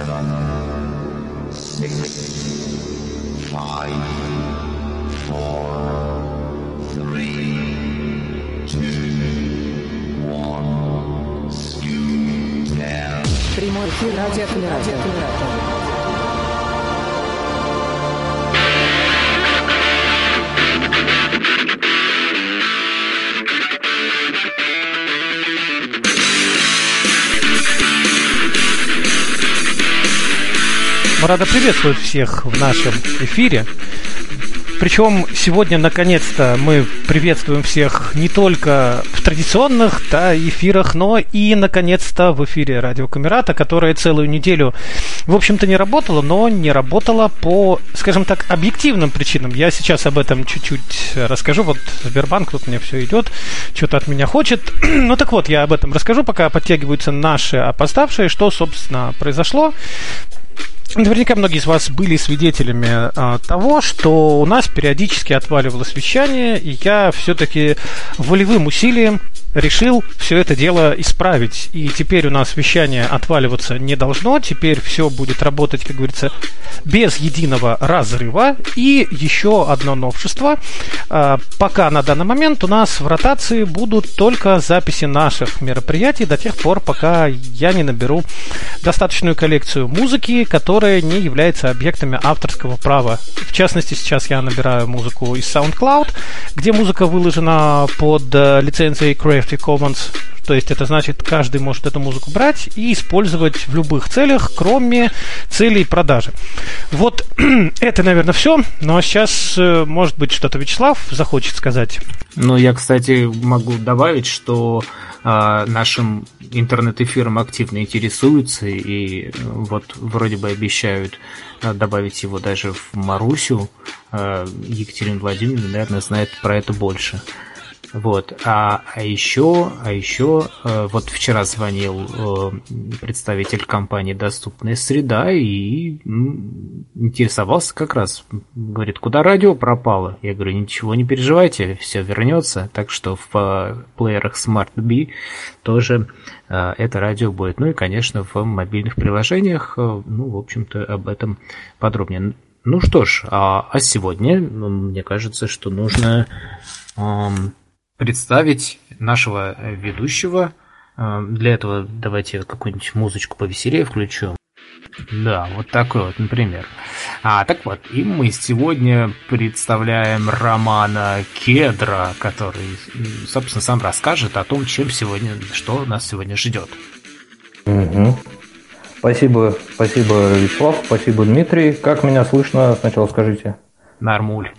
seven, six, five, four, three, two, one, scoot down. Прямой эфир радио Радио Мы рады приветствовать всех в нашем эфире. Причем сегодня, наконец-то, мы приветствуем всех не только в традиционных да, эфирах, но и, наконец-то, в эфире Радио Камерата, которая целую неделю, в общем-то, не работала, но не работала по, скажем так, объективным причинам. Я сейчас об этом чуть-чуть расскажу. Вот Сбербанк тут мне все идет, что-то от меня хочет. ну так вот, я об этом расскажу, пока подтягиваются наши опоздавшие, что, собственно, произошло. Наверняка многие из вас были свидетелями а, того, что у нас периодически отваливалось вещание, и я все-таки волевым усилием решил все это дело исправить. И теперь у нас вещание отваливаться не должно. Теперь все будет работать, как говорится, без единого разрыва. И еще одно новшество. А, пока на данный момент у нас в ротации будут только записи наших мероприятий до тех пор, пока я не наберу достаточную коллекцию музыки, которая не является объектами авторского права. В частности, сейчас я набираю музыку из SoundCloud, где музыка выложена под э, лицензией Creative Commons. То есть это значит, каждый может эту музыку брать и использовать в любых целях, кроме целей продажи. Вот это, наверное, все. Ну а сейчас, э, может быть, что-то Вячеслав захочет сказать. Ну, я, кстати, могу добавить, что э, нашим интернет-эфиром активно интересуются и э, вот вроде бы обещают э, добавить его даже в Марусю. Екатерина Владимировна, наверное, знает про это больше. Вот. А, а еще, а еще э, вот вчера звонил э, представитель компании «Доступная среда» и интересовался как раз. Говорит, куда радио пропало? Я говорю, ничего не переживайте, все вернется. Так что в э, плеерах Smart B тоже это радио будет. Ну и, конечно, в мобильных приложениях, ну, в общем-то, об этом подробнее. Ну что ж, а, а сегодня, мне кажется, что нужно представить нашего ведущего. Э, для этого давайте какую-нибудь музычку повеселее включу. Да, вот такой вот, например. А, так вот, и мы сегодня представляем Романа Кедра, который, собственно, сам расскажет о том, чем сегодня, что нас сегодня ждет. Угу. Спасибо, спасибо, Вячеслав, спасибо, Дмитрий. Как меня слышно, сначала скажите? Нормуль.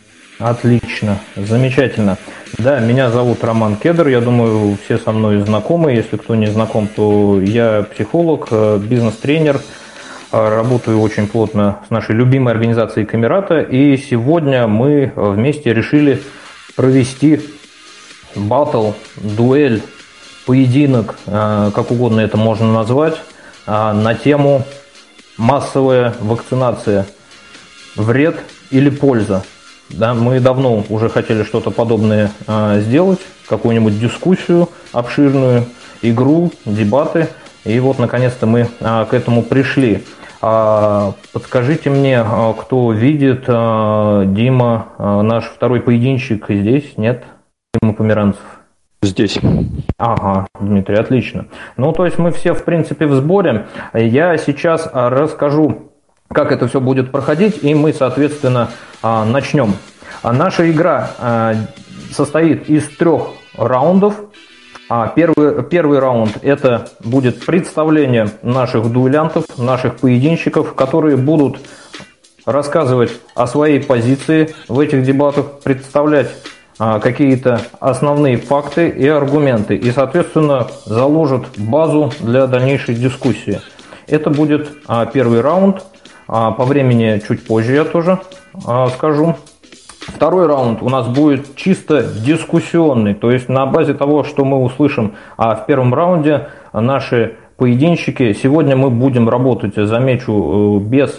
Отлично, замечательно. Да, меня зовут Роман Кедр, я думаю, все со мной знакомы. Если кто не знаком, то я психолог, э, бизнес-тренер, э, работаю очень плотно с нашей любимой организацией Камерата, и сегодня мы вместе решили провести батл, дуэль, поединок, э, как угодно это можно назвать, на тему массовая вакцинация. Вред или польза? Да, мы давно уже хотели что-то подобное а, сделать, какую-нибудь дискуссию обширную, игру, дебаты. И вот, наконец-то, мы а, к этому пришли. А, подскажите мне, а, кто видит а, Дима, а, наш второй поединщик здесь? Нет? Дима Померанцев. Здесь. Ага, Дмитрий, отлично. Ну, то есть мы все, в принципе, в сборе. Я сейчас расскажу как это все будет проходить, и мы, соответственно, а, начнем. А наша игра а, состоит из трех раундов. Первый, первый раунд – это будет представление наших дуэлянтов, наших поединщиков, которые будут рассказывать о своей позиции в этих дебатах, представлять какие-то основные факты и аргументы, и, соответственно, заложат базу для дальнейшей дискуссии. Это будет первый раунд. А, по времени чуть позже я тоже а, скажу. Второй раунд у нас будет чисто дискуссионный, то есть на базе того, что мы услышим а в первом раунде, наши поединщики. Сегодня мы будем работать, замечу, э, без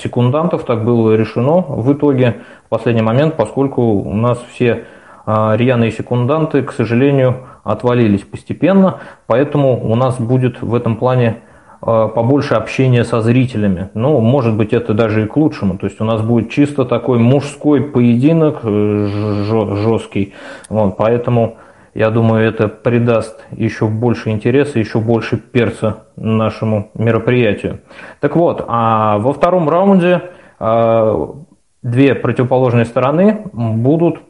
секундантов, так было решено в итоге в последний момент, поскольку у нас все рьяные секунданты, к сожалению, отвалились постепенно, поэтому у нас будет в этом плане побольше общения со зрителями. Ну, может быть, это даже и к лучшему. То есть у нас будет чисто такой мужской поединок жесткий. Вот, поэтому я думаю, это придаст еще больше интереса, еще больше перца нашему мероприятию. Так вот, а во втором раунде две противоположные стороны будут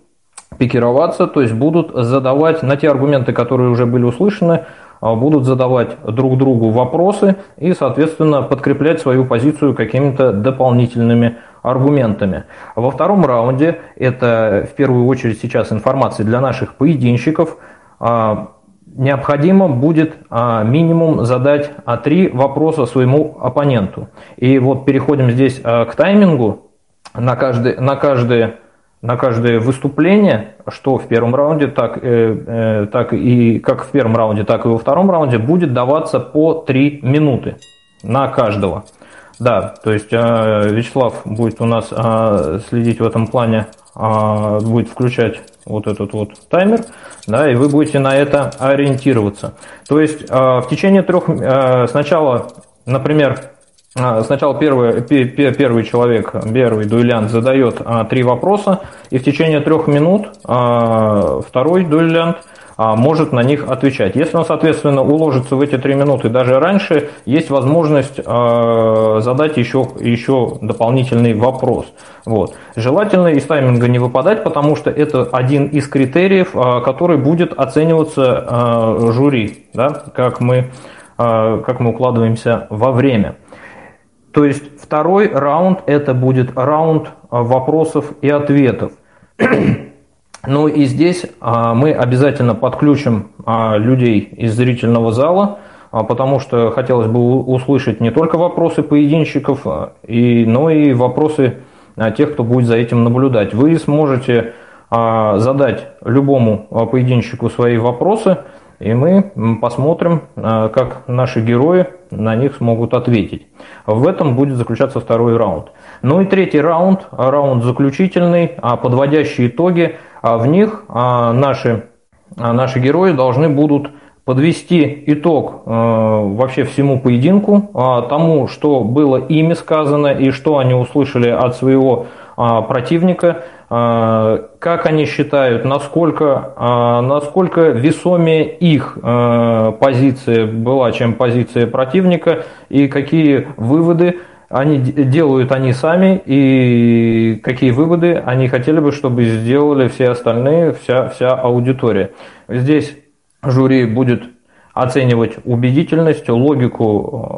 пикироваться, то есть будут задавать на те аргументы, которые уже были услышаны, будут задавать друг другу вопросы и, соответственно, подкреплять свою позицию какими-то дополнительными аргументами. Во втором раунде, это в первую очередь сейчас информация для наших поединщиков, а, необходимо будет а, минимум задать три вопроса своему оппоненту. И вот переходим здесь к таймингу. На каждый, на каждый на каждое выступление, что в первом раунде, так, э, э, так и как в первом раунде, так и во втором раунде, будет даваться по 3 минуты на каждого. Да, то есть э, Вячеслав будет у нас э, следить в этом плане, э, будет включать вот этот вот таймер, да, и вы будете на это ориентироваться. То есть э, в течение трех, э, сначала, например, сначала первый, первый человек, первый дуэлянт задает а, три вопроса, и в течение трех минут а, второй дуэлянт может на них отвечать. Если он, соответственно, уложится в эти три минуты даже раньше, есть возможность задать еще, еще дополнительный вопрос. Вот. Желательно из тайминга не выпадать, потому что это один из критериев, который будет оцениваться жюри, да, как, мы, как мы укладываемся во время. То есть второй раунд это будет раунд а, вопросов и ответов. Ну и здесь а, мы обязательно подключим а, людей из зрительного зала, потому что хотелось бы услышать не только вопросы поединщиков, но и вопросы тех, кто будет за этим наблюдать. Вы сможете задать любому поединщику свои вопросы, и мы посмотрим, а, как наши герои на них смогут ответить. В этом будет заключаться второй раунд. Ну и третий раунд, раунд заключительный, а, подводящие итоги. А в них наши, наши герои должны будут подвести итог вообще всему поединку, тому, что было ими сказано и что они услышали от своего противника, а, как они считают, насколько, а, насколько весомее их а, позиция была, чем позиция противника, и какие выводы они делают они сами, и какие выводы они хотели бы, чтобы сделали все остальные, вся, вся аудитория. Здесь жюри будет оценивать убедительность, логику,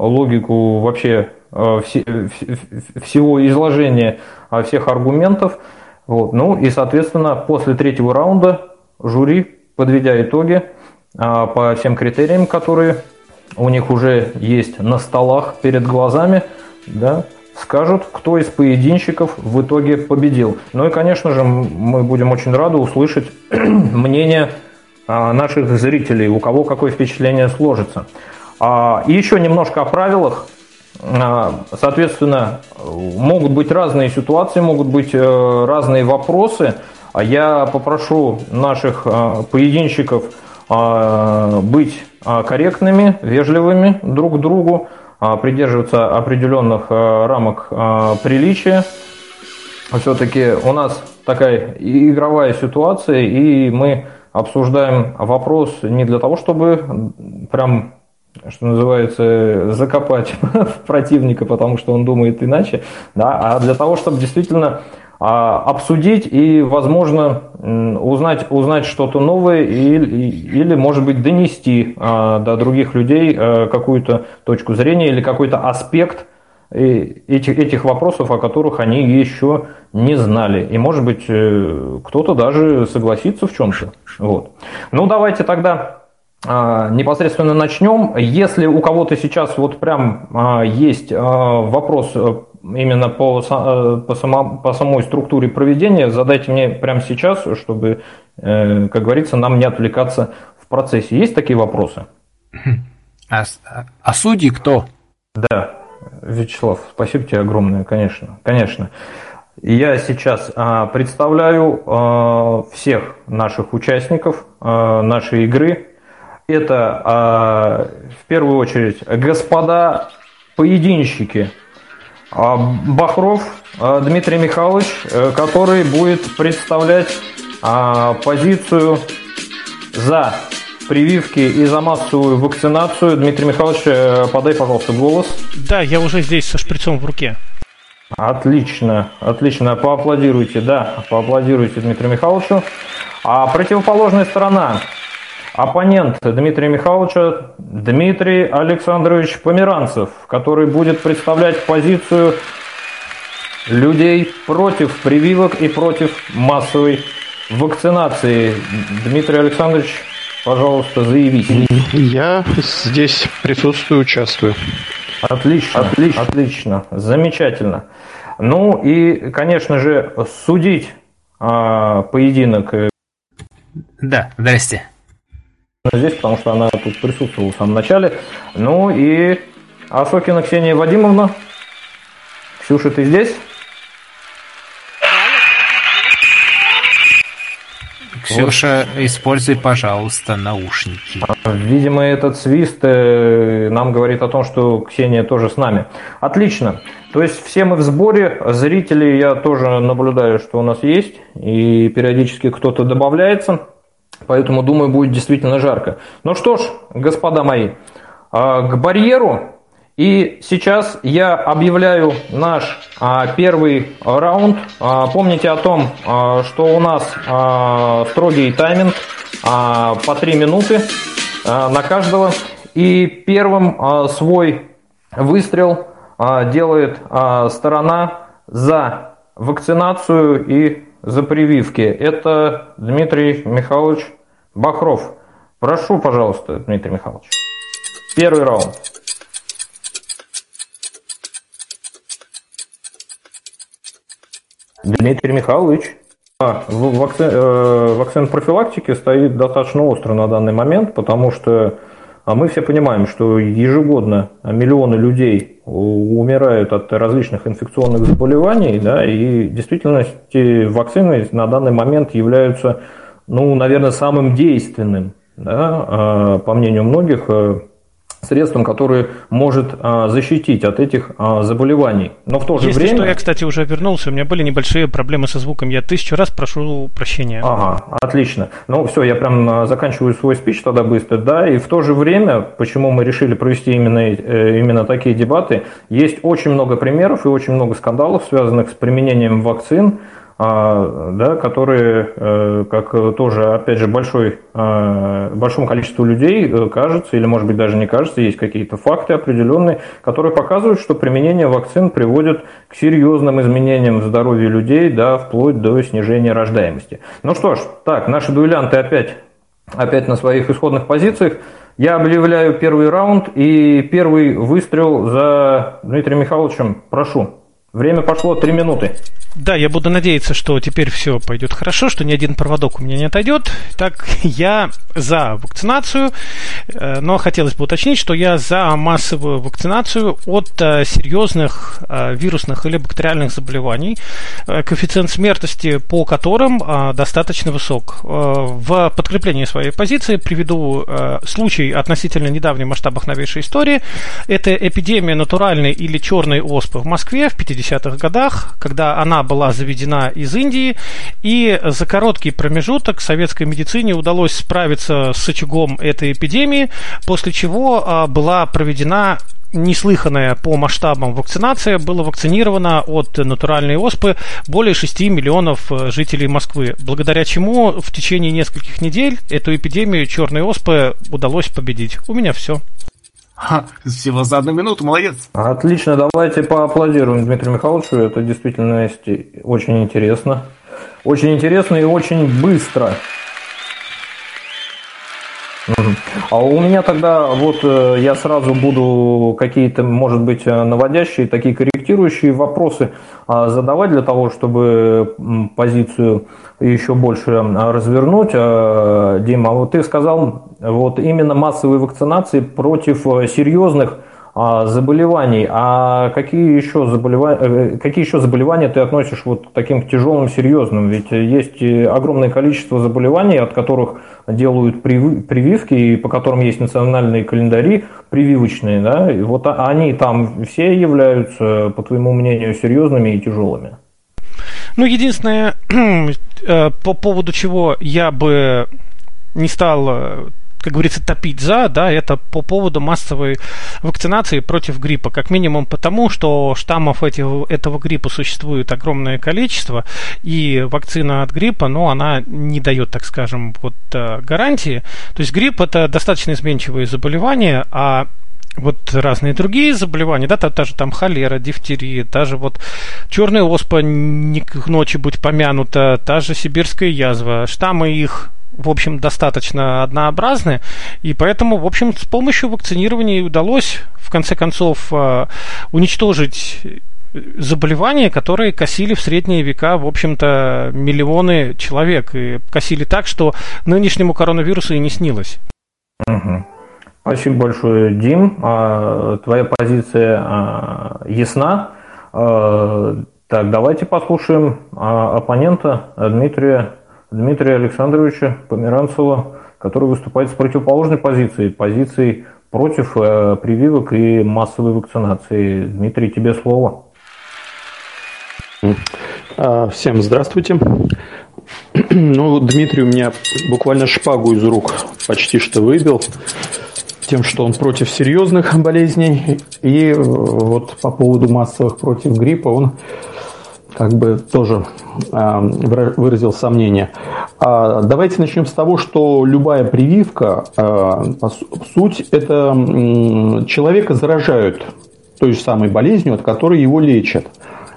логику вообще всего изложения всех аргументов – вот. Ну и, соответственно, после третьего раунда жюри, подведя итоги а, по всем критериям, которые у них уже есть на столах перед глазами, да, скажут, кто из поединщиков в итоге победил. Ну и, конечно же, мы будем очень рады услышать мнение а, наших зрителей, у кого какое впечатление сложится. А, и еще немножко о правилах. А, соответственно, могут быть разные ситуации, могут быть э, разные вопросы. А Я попрошу наших э, поединщиков э, быть корректными, вежливыми друг к другу, придерживаться определенных рамок приличия. Все-таки у нас такая игровая ситуация, и мы обсуждаем вопрос не для того, чтобы прям что называется, закопать противника, потому что он думает иначе, да, а для того, чтобы действительно а, обсудить и, возможно, узнать, узнать что-то новое или, или, может быть, донести а, до других людей а, какую-то точку зрения или какой-то аспект этих, этих вопросов, о которых они еще не знали. И, может быть, э, кто-то даже согласится в чем-то. Вот. Ну, давайте тогда непосредственно начнем. Если у кого-то сейчас вот прям а, есть а, вопрос э, именно по, э, по, само, по самой структуре проведения, задайте мне прямо сейчас, чтобы, э, как говорится, нам не отвлекаться в процессе. Есть такие вопросы? А, а судьи кто? Да, Вячеслав, спасибо тебе огромное, конечно, конечно. Я сейчас представляю всех наших участников нашей игры, Это а, в первую очередь господа поединщики. А, Бахров а, Дмитрий Михайлович, э, который будет представлять позицию за прививки и за массовую вакцинацию. Дмитрий Михайлович, э, подай, пожалуйста, голос. Да, я уже здесь со шприцом в руке. Отлично, отлично. Поаплодируйте, да, поаплодируйте Дмитрию Михайловичу. А противоположная сторона, оппонент Дмитрия Михайловича, Дмитрий Александрович Померанцев, который будет представлять позицию людей против прививок и против массовой вакцинации. Дмитрий Александрович, пожалуйста, заявите. Я здесь присутствую, участвую. Отлично, отлично, отлично, замечательно. Ну и, конечно же, судить а, поединок э, Да, здрасте. Здесь, потому что она тут присутствовала в самом начале. Ну и Осокина Ксения Вадимовна. Ксюша, ты здесь? Ксюша, используй, пожалуйста, наушники. Видимо, этот свист э, нам говорит о том, что Ксения тоже с нами. Отлично. То есть все мы в сборе. Зрители я тоже наблюдаю, что у нас есть. И периодически кто-то добавляется. Поэтому, думаю, будет действительно жарко. Ну что ж, господа мои, а, к барьеру. И сейчас я объявляю наш а, первый раунд. А, помните о том, что у нас строгий тайминг по 3 минуты на каждого. И первым свой выстрел делает сторона за вакцинацию и за прививки. Это Дмитрий Михайлович Бахров. Прошу, пожалуйста, Дмитрий Михайлович. Первый раунд. Дмитрий Михайлович. А, вакци- э, вакцин профилактики стоит достаточно остро на данный момент, потому что а мы все понимаем, что ежегодно миллионы людей умирают от различных инфекционных заболеваний, да, и в действительности вакцины на данный момент являются, ну, наверное, самым действенным, да, а, по мнению многих, э, средством, которое может а, защитить от этих а, заболеваний. Но в то же Если время... что, я, кстати, уже вернулся. У меня были небольшие проблемы со звуком. Я тысячу раз прошу прощения. Ага, отлично. Ну все, я прям а, заканчиваю свой спич тогда быстро, да, и в то же время, почему мы решили провести именно, э, именно такие дебаты, есть очень много примеров и очень много скандалов, связанных с применением вакцин, да, которые, э, как тоже, опять же, большой, а, большому количеству людей э, кажется, или может быть даже не кажется, есть какие-то факты определенные, которые показывают, что применение вакцин приводит к серьезным изменениям в здоровье людей, да, вплоть до снижения рождаемости. Ну что ж, так, наши дуэлянты опять, опять на своих исходных позициях. Я объявляю первый раунд и первый выстрел за Дмитрием Михайловичем. Прошу. Время пошло, три минуты. Да, я буду надеяться, что теперь все пойдет хорошо, что ни один проводок у меня не отойдет. Так, я за вакцинацию, э, но хотелось бы уточнить, что я за массовую вакцинацию от э, серьезных э, вирусных или бактериальных заболеваний, коэффициент смертности по которым достаточно высок. В подкреплении своей позиции приведу случай относительно недавней в масштабах новейшей истории. Это эпидемия натуральной или черной оспы в Москве в 50-х годах, когда она была заведена из Индии, и за короткий промежуток советской медицине удалось справиться с очагом этой эпидемии, после чего а, была проведена неслыханная по масштабам вакцинация. Было вакцинировано от натуральной оспы более 6 миллионов э, жителей Москвы, благодаря чему в течение нескольких недель эту эпидемию черной оспы удалось победить. У меня все. Ха, всего за одну минуту, молодец. Отлично, давайте поаплодируем Дмитрию Михайловичу. Это действительно очень интересно. Очень интересно и очень быстро. А у меня тогда вот э, я сразу буду какие-то, может быть, э, наводящие, такие корректирующие вопросы а, задавать для того, чтобы позицию еще больше а, развернуть. А, Дима, вот ты сказал, вот именно массовые вакцинации против э, серьезных а, заболеваний. А какие еще, заболевания, э, какие еще заболевания ты относишь вот таким тяжелым, серьезным? Ведь есть огромное количество заболеваний, от которых делают прививки, и по которым есть национальные календари прививочные. Да? И вот они там все являются, по твоему мнению, серьезными и тяжелыми. Ну, единственное, э, по поводу чего я бы не стал э, как говорится, топить за, да, это по поводу массовой вакцинации против гриппа. Как минимум потому, что штаммов этих, этого гриппа существует огромное количество, и вакцина от гриппа, ну, она не дает, так скажем, вот э, гарантии. То есть грипп это достаточно изменчивое заболевание, а вот разные другие заболевания, да, та, та же там холера, дифтерия, даже вот черная оспа не к ночи будь помянута, та же сибирская язва, штаммы их в общем, достаточно однообразны, и поэтому, в общем, с помощью вакцинирования удалось, в конце концов, э, уничтожить заболевания, которые косили в средние века, в общем-то, миллионы человек. И косили так, что нынешнему коронавирусу и не снилось. Угу. Спасибо большое, Дим. А, твоя позиция а, ясна. А, так, давайте послушаем оппонента Дмитрия, Дмитрия Александровича Померанцева, который выступает с противоположной позицией, позицией против прививок и массовой вакцинации. Дмитрий, тебе слово. Всем здравствуйте. Ну, Дмитрий у меня буквально шпагу из рук почти что выбил тем, что он против серьезных болезней, и э, вот по поводу массовых против гриппа он как бы тоже э, выразил сомнение. А давайте начнем с того, что любая прививка, э, суть это человека заражают той же самой болезнью, от которой его лечат.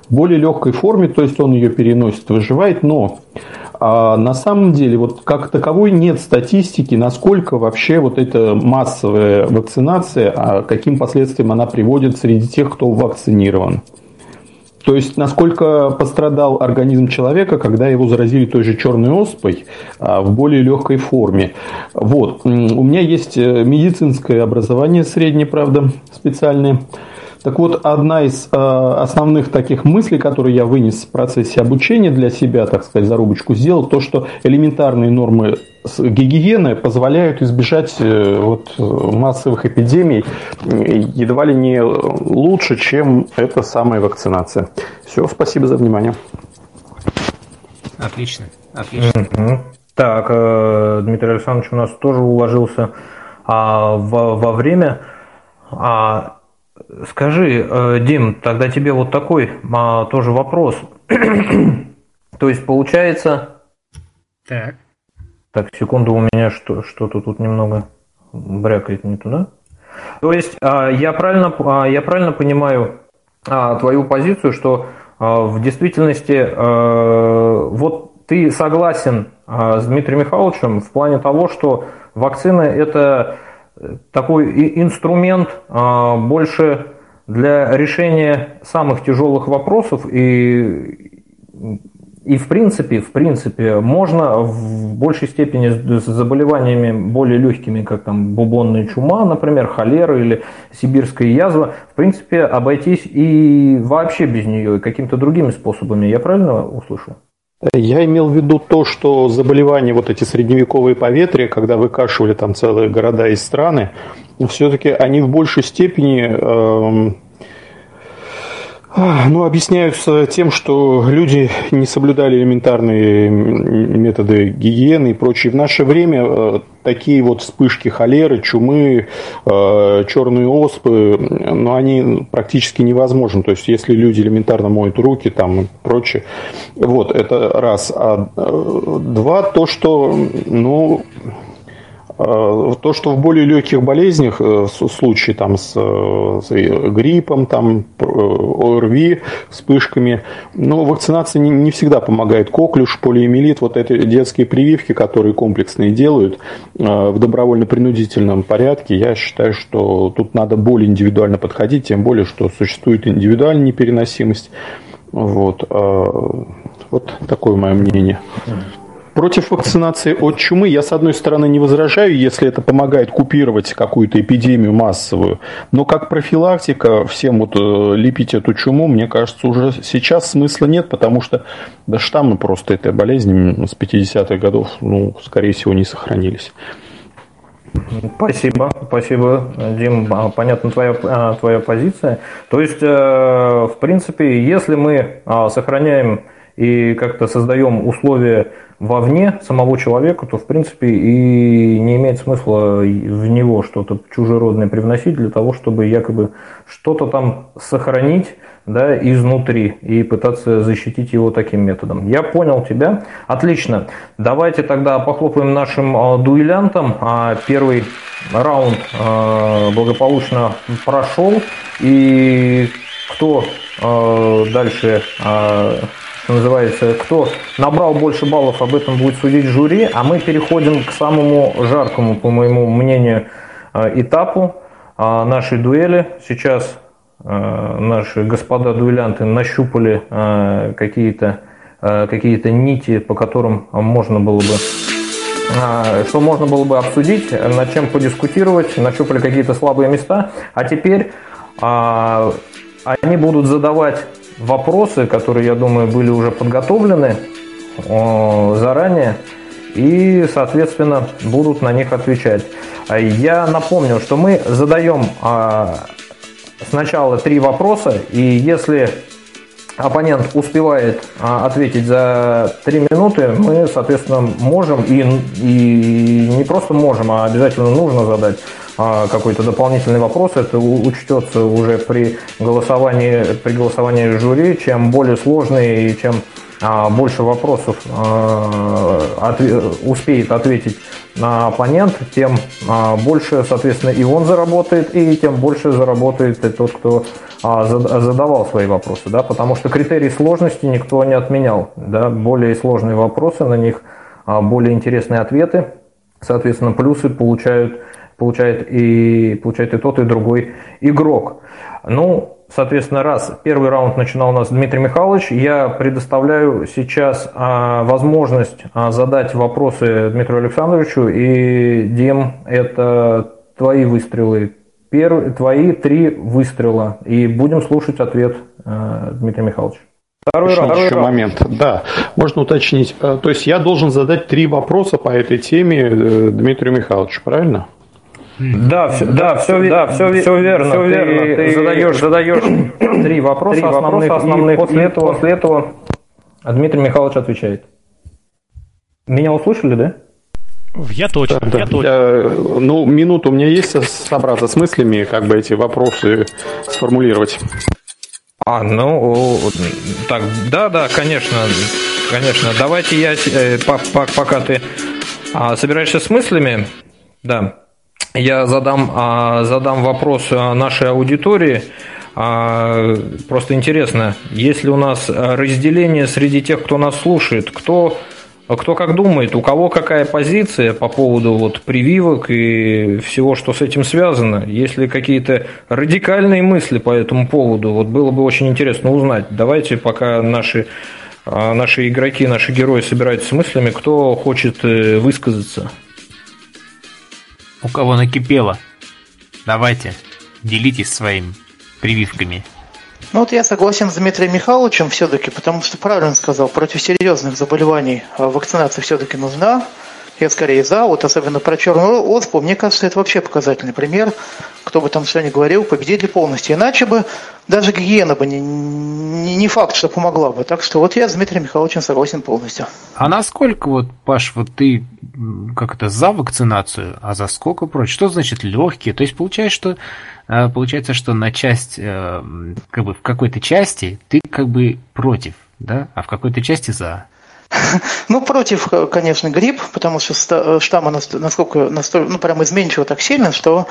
В более легкой форме, то есть он ее переносит, выживает, но а на самом деле, вот как таковой нет статистики, насколько вообще вот эта массовая вакцинация, а каким последствиям она приводит среди тех, кто вакцинирован. То есть, насколько пострадал организм человека, когда его заразили той же черной оспой а, в более легкой форме. Вот. У меня есть э, медицинское образование среднее, правда, специальное. Так вот, одна из э, основных таких мыслей, которые я вынес в процессе обучения для себя, так сказать, зарубочку сделал, то, что элементарные нормы гигиены позволяют избежать э, вот, массовых эпидемий едва ли не лучше, чем эта самая вакцинация. Все, спасибо за внимание. Отлично, отлично. Mm-hmm. Так, э, Дмитрий Александрович у нас тоже уложился а, во, во время. А, Скажи, э, Дим, тогда тебе вот такой а, тоже вопрос. То есть получается... Так. Так, секунду, у меня что, что-то тут немного брякает не туда. То есть а, я правильно, а, я правильно понимаю а, твою позицию, что а, в действительности а, вот ты согласен а, с Дмитрием Михайловичем в плане того, что вакцина это такой инструмент а, больше для решения самых тяжелых вопросов и и в принципе, в принципе, можно в большей степени с заболеваниями более легкими, как там бубонная чума, например, холера или сибирская язва, в принципе, обойтись и вообще без нее, и какими-то другими способами. Я правильно услышал? Я имел в виду то, что заболевания, вот эти средневековые поветрия, когда выкашивали там целые города и страны, все-таки они в большей степени э, ну, объясняются тем, что люди не соблюдали элементарные методы гигиены и прочее. В наше время э, такие вот вспышки холеры, чумы, э, черные оспы, ну, они практически невозможны. То есть, если люди элементарно моют руки там и прочее. Вот, это раз. А э, два, то, что, ну, то, что в более легких болезнях, э, в случае там с, с гриппом, там, ОРВИ, вспышками, но вакцинация не, не всегда помогает. Коклюш, полиэмилит, вот эти детские прививки, которые комплексные делают э, в добровольно-принудительном порядке, я считаю, что тут надо более индивидуально подходить, тем более, что существует индивидуальная непереносимость. Вот, вот такое мое мнение. Против вакцинации от чумы я, с одной стороны, не возражаю, если это помогает купировать какую-то эпидемию массовую. Но как профилактика всем вот э, лепить эту чуму, мне кажется, уже сейчас смысла нет, потому что да, штаммы просто этой болезни с 50-х годов, ну, скорее всего, не сохранились. Спасибо, спасибо, Дим. А, понятна твоя, а, твоя позиция. То есть, э, в принципе, если мы а, сохраняем и как-то создаем условия вовне самого человека, то, в принципе, и не имеет смысла в него что-то чужеродное привносить для того, чтобы якобы что-то там сохранить да, изнутри и пытаться защитить его таким методом. Я понял тебя. Отлично. Давайте тогда похлопаем нашим э, дуэлянтам. А, первый раунд э, благополучно прошел. И кто дальше что называется, кто набрал больше баллов, об этом будет судить жюри, а мы переходим к самому жаркому, по моему мнению, этапу нашей дуэли. Сейчас Э, наши господа дуэлянты нащупали э, какие-то э, какие нити, по которым можно было бы что можно было бы обсудить, над чем подискутировать, нащупали какие-то слабые места, а теперь они будут задавать вопросы, которые, я думаю, были уже подготовлены заранее, и, соответственно, будут на них отвечать. Я напомню, что мы задаем сначала три вопроса, и если оппонент успевает а, ответить за три минуты, мы, соответственно, можем и, и не просто можем, а обязательно нужно задать а, какой-то дополнительный вопрос. Это учтется уже при голосовании, при голосовании жюри. Чем более сложный и чем а, больше вопросов а, успеет ответить на оппонент, тем а, больше, соответственно, и он заработает, и тем больше заработает и тот, кто задавал свои вопросы, да, потому что критерий сложности никто не отменял, да, более сложные вопросы, на них более интересные ответы, соответственно, плюсы получают, получает и, получает и тот, и другой игрок. Ну, Соответственно, раз первый раунд начинал у нас Дмитрий Михайлович, я предоставляю сейчас а, возможность а, задать вопросы Дмитрию Александровичу. И, Дим, это твои выстрелы, Перв... твои три выстрела. И будем слушать ответ а, Дмитрия Михайловича. Второй, еще, второй еще раунд. момент. Да, можно уточнить. То есть я должен задать три вопроса по этой теме э, Дмитрию Михайловичу, правильно? Да, все, да, все, да, все, все верно. Все верно. Ты, ты задаешь, задаешь три вопроса, три основных, основных, после этого, после этого Дмитрий Михайлович отвечает. Меня услышали, да? Я точно, да, я да. точно. Я, ну, минуту у меня есть собраться с мыслями, как бы эти вопросы сформулировать. А, ну, так, да, да, конечно, конечно. Давайте я, э, пока ты а, собираешься с мыслями, да, я задам, а, задам вопрос а, нашей аудитории. А, просто интересно, есть ли у нас разделение среди тех, кто нас слушает, кто, кто как думает, у кого какая позиция по поводу вот прививок и всего, что с этим связано? Есть ли какие-то радикальные мысли по этому поводу? Вот было бы очень интересно узнать. Давайте, пока наши, наши игроки, наши герои собираются с мыслями, кто хочет э, высказаться у кого накипело. Давайте, делитесь своими прививками. Ну вот я согласен с Дмитрием Михайловичем все-таки, потому что правильно сказал, против серьезных заболеваний а, вакцинация все-таки нужна. Я скорее за, вот особенно про черную оспу, мне кажется, это вообще показательный пример. Кто бы там что ни говорил, победили полностью. Иначе бы даже гигиена бы не, не, не факт, что помогла бы. Так что вот я с Дмитрием Михайловичем согласен полностью. А насколько вот, Паш, вот ты как это за вакцинацию, а за сколько против? Что значит легкие? То есть получается, что э, получается, что на часть, э, как бы в какой-то части ты как бы против, да, а в какой-то части за. Ну, против, конечно, грипп, потому что штамма насколько, настолько, ну, прям изменчиво так сильно, что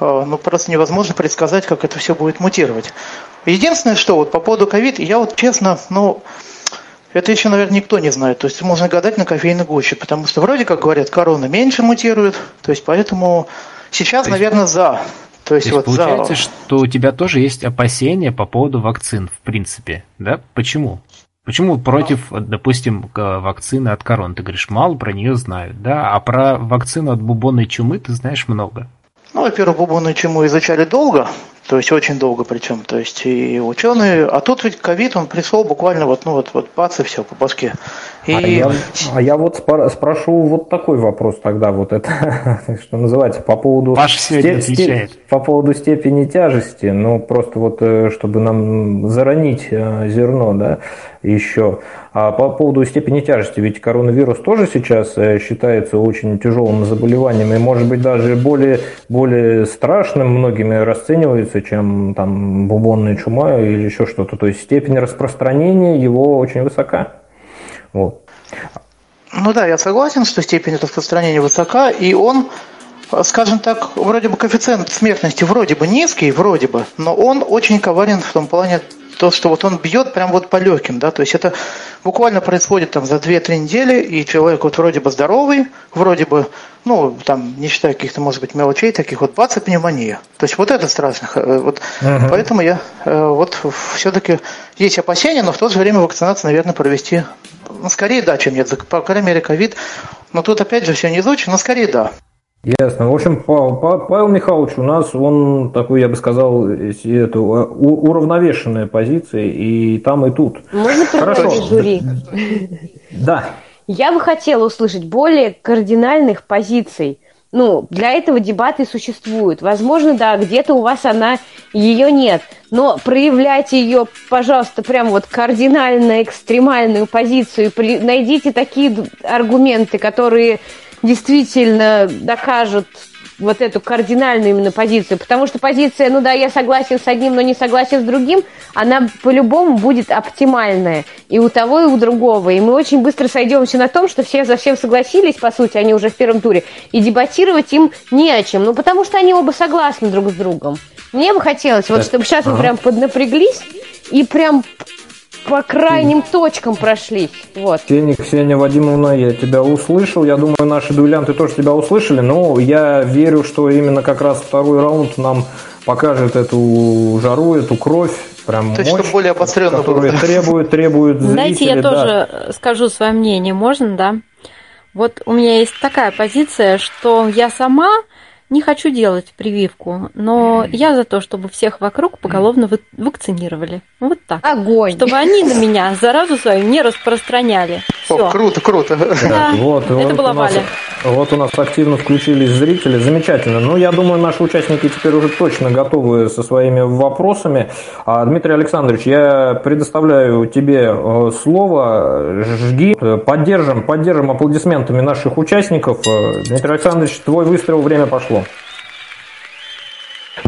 э, ну, просто невозможно предсказать, как это все будет мутировать. Единственное, что вот по поводу ковид, я вот честно, ну, это еще, наверное, никто не знает. То есть можно гадать на кофейной гуще, потому что вроде как говорят, корона меньше мутирует, то есть поэтому сейчас, то есть, наверное, за. То есть, то есть вот получается, за... что у тебя тоже есть опасения по поводу вакцин, в принципе, да? Почему? Почему против, допустим, вакцины от корон? Ты говоришь, мало про нее знают, да? А про вакцину от бубонной чумы ты знаешь много. Ну, во-первых, бубонную чуму изучали долго, то есть очень долго причем, то есть и ученые, а тут ведь ковид, он пришел буквально вот, ну вот, вот бац и все по башке. И... А, я, а я вот спор, спрошу вот такой вопрос тогда, вот это, что называется, по поводу, Паш степ, степ, по поводу степени тяжести, ну просто вот, э, чтобы нам заронить э, зерно, да, еще. А по поводу степени тяжести, ведь коронавирус тоже сейчас э, считается очень тяжелым заболеванием и, может быть, даже более, более страшным многими расценивается, чем там бубонная чума или еще что-то. То есть степень распространения его очень высока. Вот. Ну да, я согласен, что степень распространения высока, и он, скажем так, вроде бы коэффициент смертности вроде бы низкий, вроде бы, но он очень коварен в том плане, то, что вот он бьет прям вот по легким, да, то есть это буквально происходит там за 2-3 недели, и человек вот вроде бы здоровый, вроде бы, ну, там, не считая каких-то, может быть, мелочей, таких вот бац, и пневмония. То есть вот это страшно. Э, вот, uh Поэтому я э, вот все-таки есть опасения, но в то же время вакцинацию, наверное, провести, ну, скорее да, чем нет, по крайней мере, ковид. Но тут опять же все не изучено, но скорее да. Ясно. В общем, Павел Михайлович у нас, он такой, я бы сказал, это, уравновешенная позиция и там, и тут. Можно Хорошо. жюри? Да. Я бы хотела услышать более кардинальных позиций. Ну, для этого дебаты существуют. Возможно, да, где-то у вас она, ее нет. Но проявляйте ее, пожалуйста, прям вот кардинально экстремальную позицию. Найдите такие аргументы, которые действительно докажут вот эту кардинальную именно позицию. Потому что позиция, ну да, я согласен с одним, но не согласен с другим, она по-любому будет оптимальная. И у того, и у другого. И мы очень быстро сойдемся на том, что все за всем согласились, по сути, они уже в первом туре. И дебатировать им не о чем. Ну, потому что они оба согласны друг с другом. Мне бы хотелось, вот, чтобы сейчас мы прям поднапряглись и прям по крайним точкам прошлись. Вот. Ксения, Ксения Вадимовна, я тебя услышал. Я думаю, наши дуэлянты тоже тебя услышали. Но я верю, что именно как раз второй раунд нам покажет эту жару, эту кровь, прям То есть, мощь, более обостренно которую было. требует, требует зрители. Знаете, я да. тоже скажу свое мнение, можно, да? Вот у меня есть такая позиция, что я сама не хочу делать прививку, но я за то, чтобы всех вокруг поголовно вакцинировали. Вот так. Огонь. Чтобы они на меня заразу свою не распространяли. Все. О, круто, круто. Да, вот, это вот была нас, Валя. Вот у нас активно включились зрители. Замечательно. Ну, я думаю, наши участники теперь уже точно готовы со своими вопросами. А, Дмитрий Александрович, я предоставляю тебе э, слово. Жги. Поддержим, поддержим аплодисментами наших участников. Э, Дмитрий Александрович, твой выстрел, время пошло. Cool.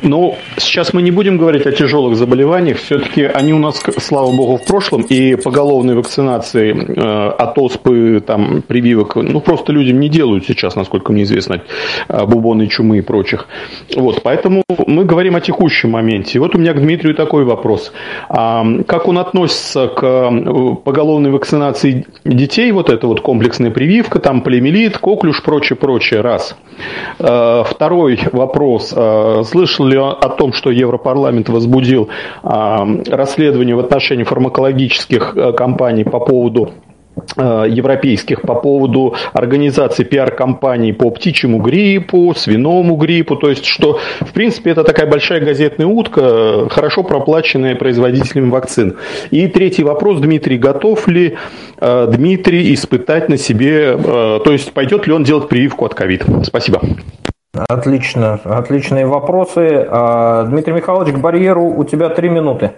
Ну, сейчас мы не будем говорить о тяжелых заболеваниях. Все-таки они у нас, слава богу, в прошлом. И поголовной вакцинации э, от оспы, там, прививок, ну, просто людям не делают сейчас, насколько мне известно, э, бубонной чумы и прочих. Вот, поэтому мы говорим о текущем моменте. И вот у меня к Дмитрию такой вопрос. А, как он относится к э, поголовной вакцинации детей, вот эта вот комплексная прививка, там, полимелит, коклюш, прочее, прочее, раз. Э, второй вопрос. Э, слышал ли о том, что Европарламент возбудил а, расследование в отношении фармакологических э, компаний по поводу э, европейских по поводу организации пиар-компаний по птичьему гриппу, свиному гриппу, то есть что, в принципе, это такая большая газетная утка, хорошо проплаченная производителями вакцин. И третий вопрос, Дмитрий, готов ли э, Дмитрий испытать на себе, то есть пойдет ли он делать прививку от ковид? Спасибо. Отлично, отличные вопросы. А, Дмитрий Михайлович, к барьеру у тебя три минуты.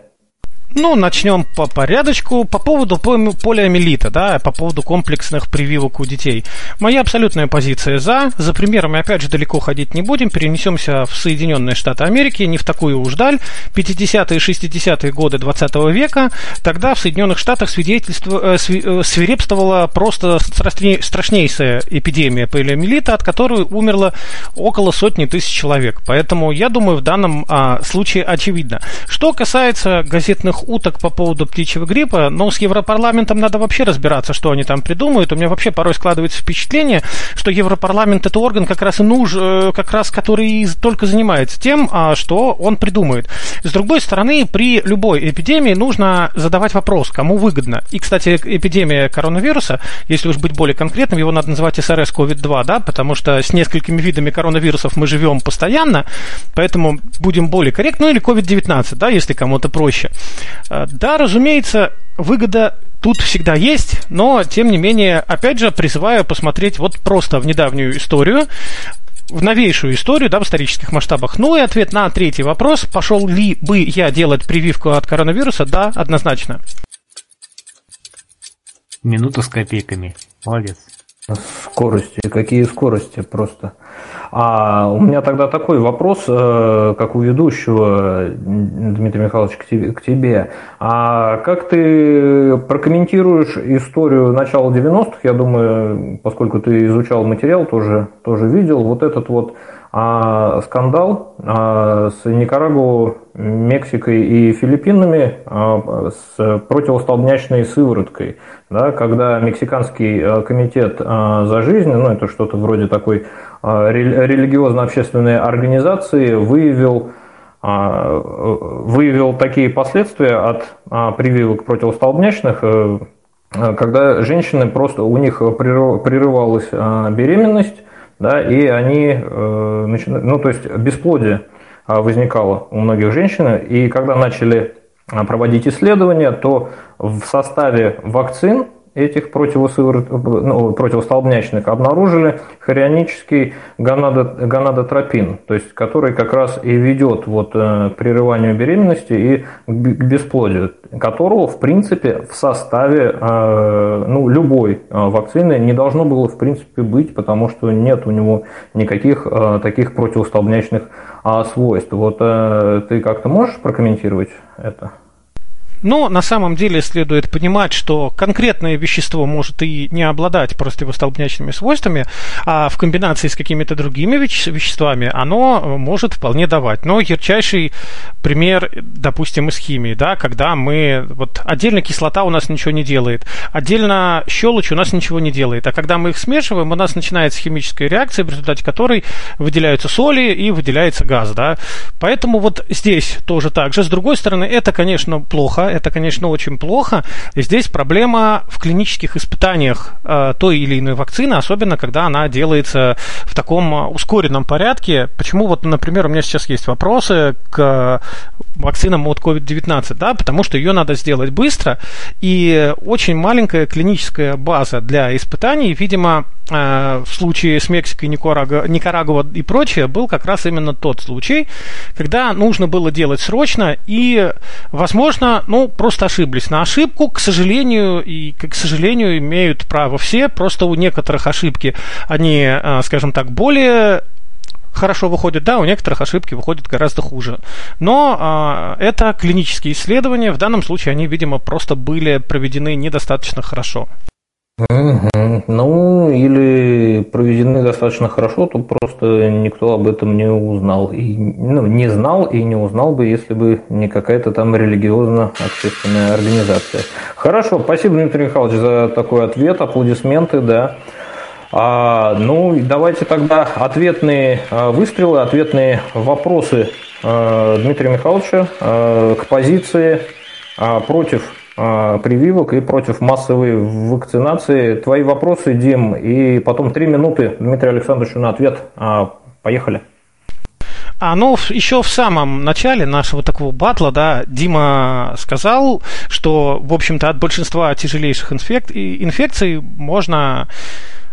Ну, начнем по порядочку. По поводу полиомиелита, да, по поводу комплексных прививок у детей. Моя абсолютная позиция за. За примерами, опять же, далеко ходить не будем. Перенесемся в Соединенные Штаты Америки, не в такую уж даль. 50-е и 60-е годы 20 века. Тогда в Соединенных Штатах свидетельство, э, э, свирепствовала просто страшнейшая эпидемия полиомиелита, от которой умерло около сотни тысяч человек. Поэтому, я думаю, в данном а, случае очевидно. Что касается газетных мертвых уток по поводу птичьего гриппа, но с Европарламентом надо вообще разбираться, что они там придумают. У меня вообще порой складывается впечатление, что Европарламент это орган как раз и нуж, э, как раз который только занимается тем, а, что он придумает. С другой стороны, при любой эпидемии нужно задавать вопрос, кому выгодно. И, кстати, эпидемия коронавируса, если уж быть более конкретным, его надо называть СРС COVID-2, да, потому что с несколькими видами коронавирусов мы живем постоянно, поэтому будем более корректны, ну или COVID-19, да, если кому-то проще. Э, да, разумеется, выгода тут всегда есть, но, тем не менее, опять же, призываю посмотреть вот просто в недавнюю историю, в новейшую историю, да, в исторических масштабах. Ну и ответ на третий вопрос, пошел ли бы я делать прививку от коронавируса, да, однозначно. Минута с копейками. Молодец. Скорости, какие скорости просто. А у меня тогда такой вопрос, э, как у ведущего, Дмитрий Михайлович, к тебе. К тебе. А как ты прокомментируешь историю начала 90-х? Я думаю, поскольку ты изучал материал, тоже, тоже видел вот этот вот а, скандал а, с Никарагуа, Мексикой и Филиппинами а, с противостолбнячной сывороткой, да, когда Мексиканский комитет за жизнь, ну это что-то вроде такой религиозно-общественной организации, выявил выявил такие последствия от прививок противостолбнячных, э, когда женщины просто у них прерывалась беременность, да, и они э, ну, то есть бесплодие а, возникало у многих женщин, и когда начали а, проводить исследования, то в составе вакцин этих ну, противостолбнячных обнаружили хорионический гонадотропин, то есть который как раз и ведет вот, э, к прерыванию беременности и к бесплодию, которого в принципе в составе э, ну, любой э, вакцины не должно было в принципе быть, потому что нет у него никаких таких противостолбнячных а, свойств. Вот ты как-то можешь прокомментировать это? Но на самом деле следует понимать, что конкретное вещество может и не обладать противостолбнячными свойствами, а в комбинации с какими-то другими веще- веществами оно может вполне давать. Но ярчайший пример, допустим, из химии, да, когда мы, вот отдельно кислота у нас ничего не делает, отдельно щелочь у нас ничего не делает, а когда мы их смешиваем, у нас начинается химическая реакция, в результате которой выделяются соли и выделяется газ, да. Поэтому вот здесь тоже так же. С другой стороны, это, конечно, плохо, это, конечно, очень плохо. Здесь проблема в клинических испытаниях э, той или иной вакцины, особенно когда она делается в таком э, ускоренном порядке. Почему вот, например, у меня сейчас есть вопросы к вакцинам от COVID-19, да, потому что ее надо сделать быстро, и очень маленькая клиническая база для испытаний, видимо, э, в случае с Мексикой, Никарагуа, Никарагуа и прочее, был как раз именно тот случай, когда нужно было делать срочно, и, возможно, ну, просто ошиблись на ошибку, к сожалению, и, к сожалению, имеют право все, просто у некоторых ошибки, они, э, скажем так, более хорошо выходят, да, у некоторых ошибки выходят гораздо хуже. Но а, это клинические исследования, в данном случае они, видимо, просто были проведены недостаточно хорошо. Ну, или проведены достаточно хорошо, то просто никто об этом не узнал. И, ну, не знал и не узнал бы, если бы не какая-то там религиозно-общественная организация. Хорошо, спасибо, Дмитрий Михайлович, за такой ответ, аплодисменты, да. А, ну, давайте тогда ответные а, выстрелы, ответные вопросы а, Дмитрия Михайловича а, к позиции против прививок и против массовой вакцинации. Твои вопросы, Дим, и потом три минуты Дмитрию Александровичу на ответ. Поехали. А, ну, еще в самом начале нашего такого батла, да, Дима сказал, что, в общем-то, от большинства тяжелейших инфек... инфекций можно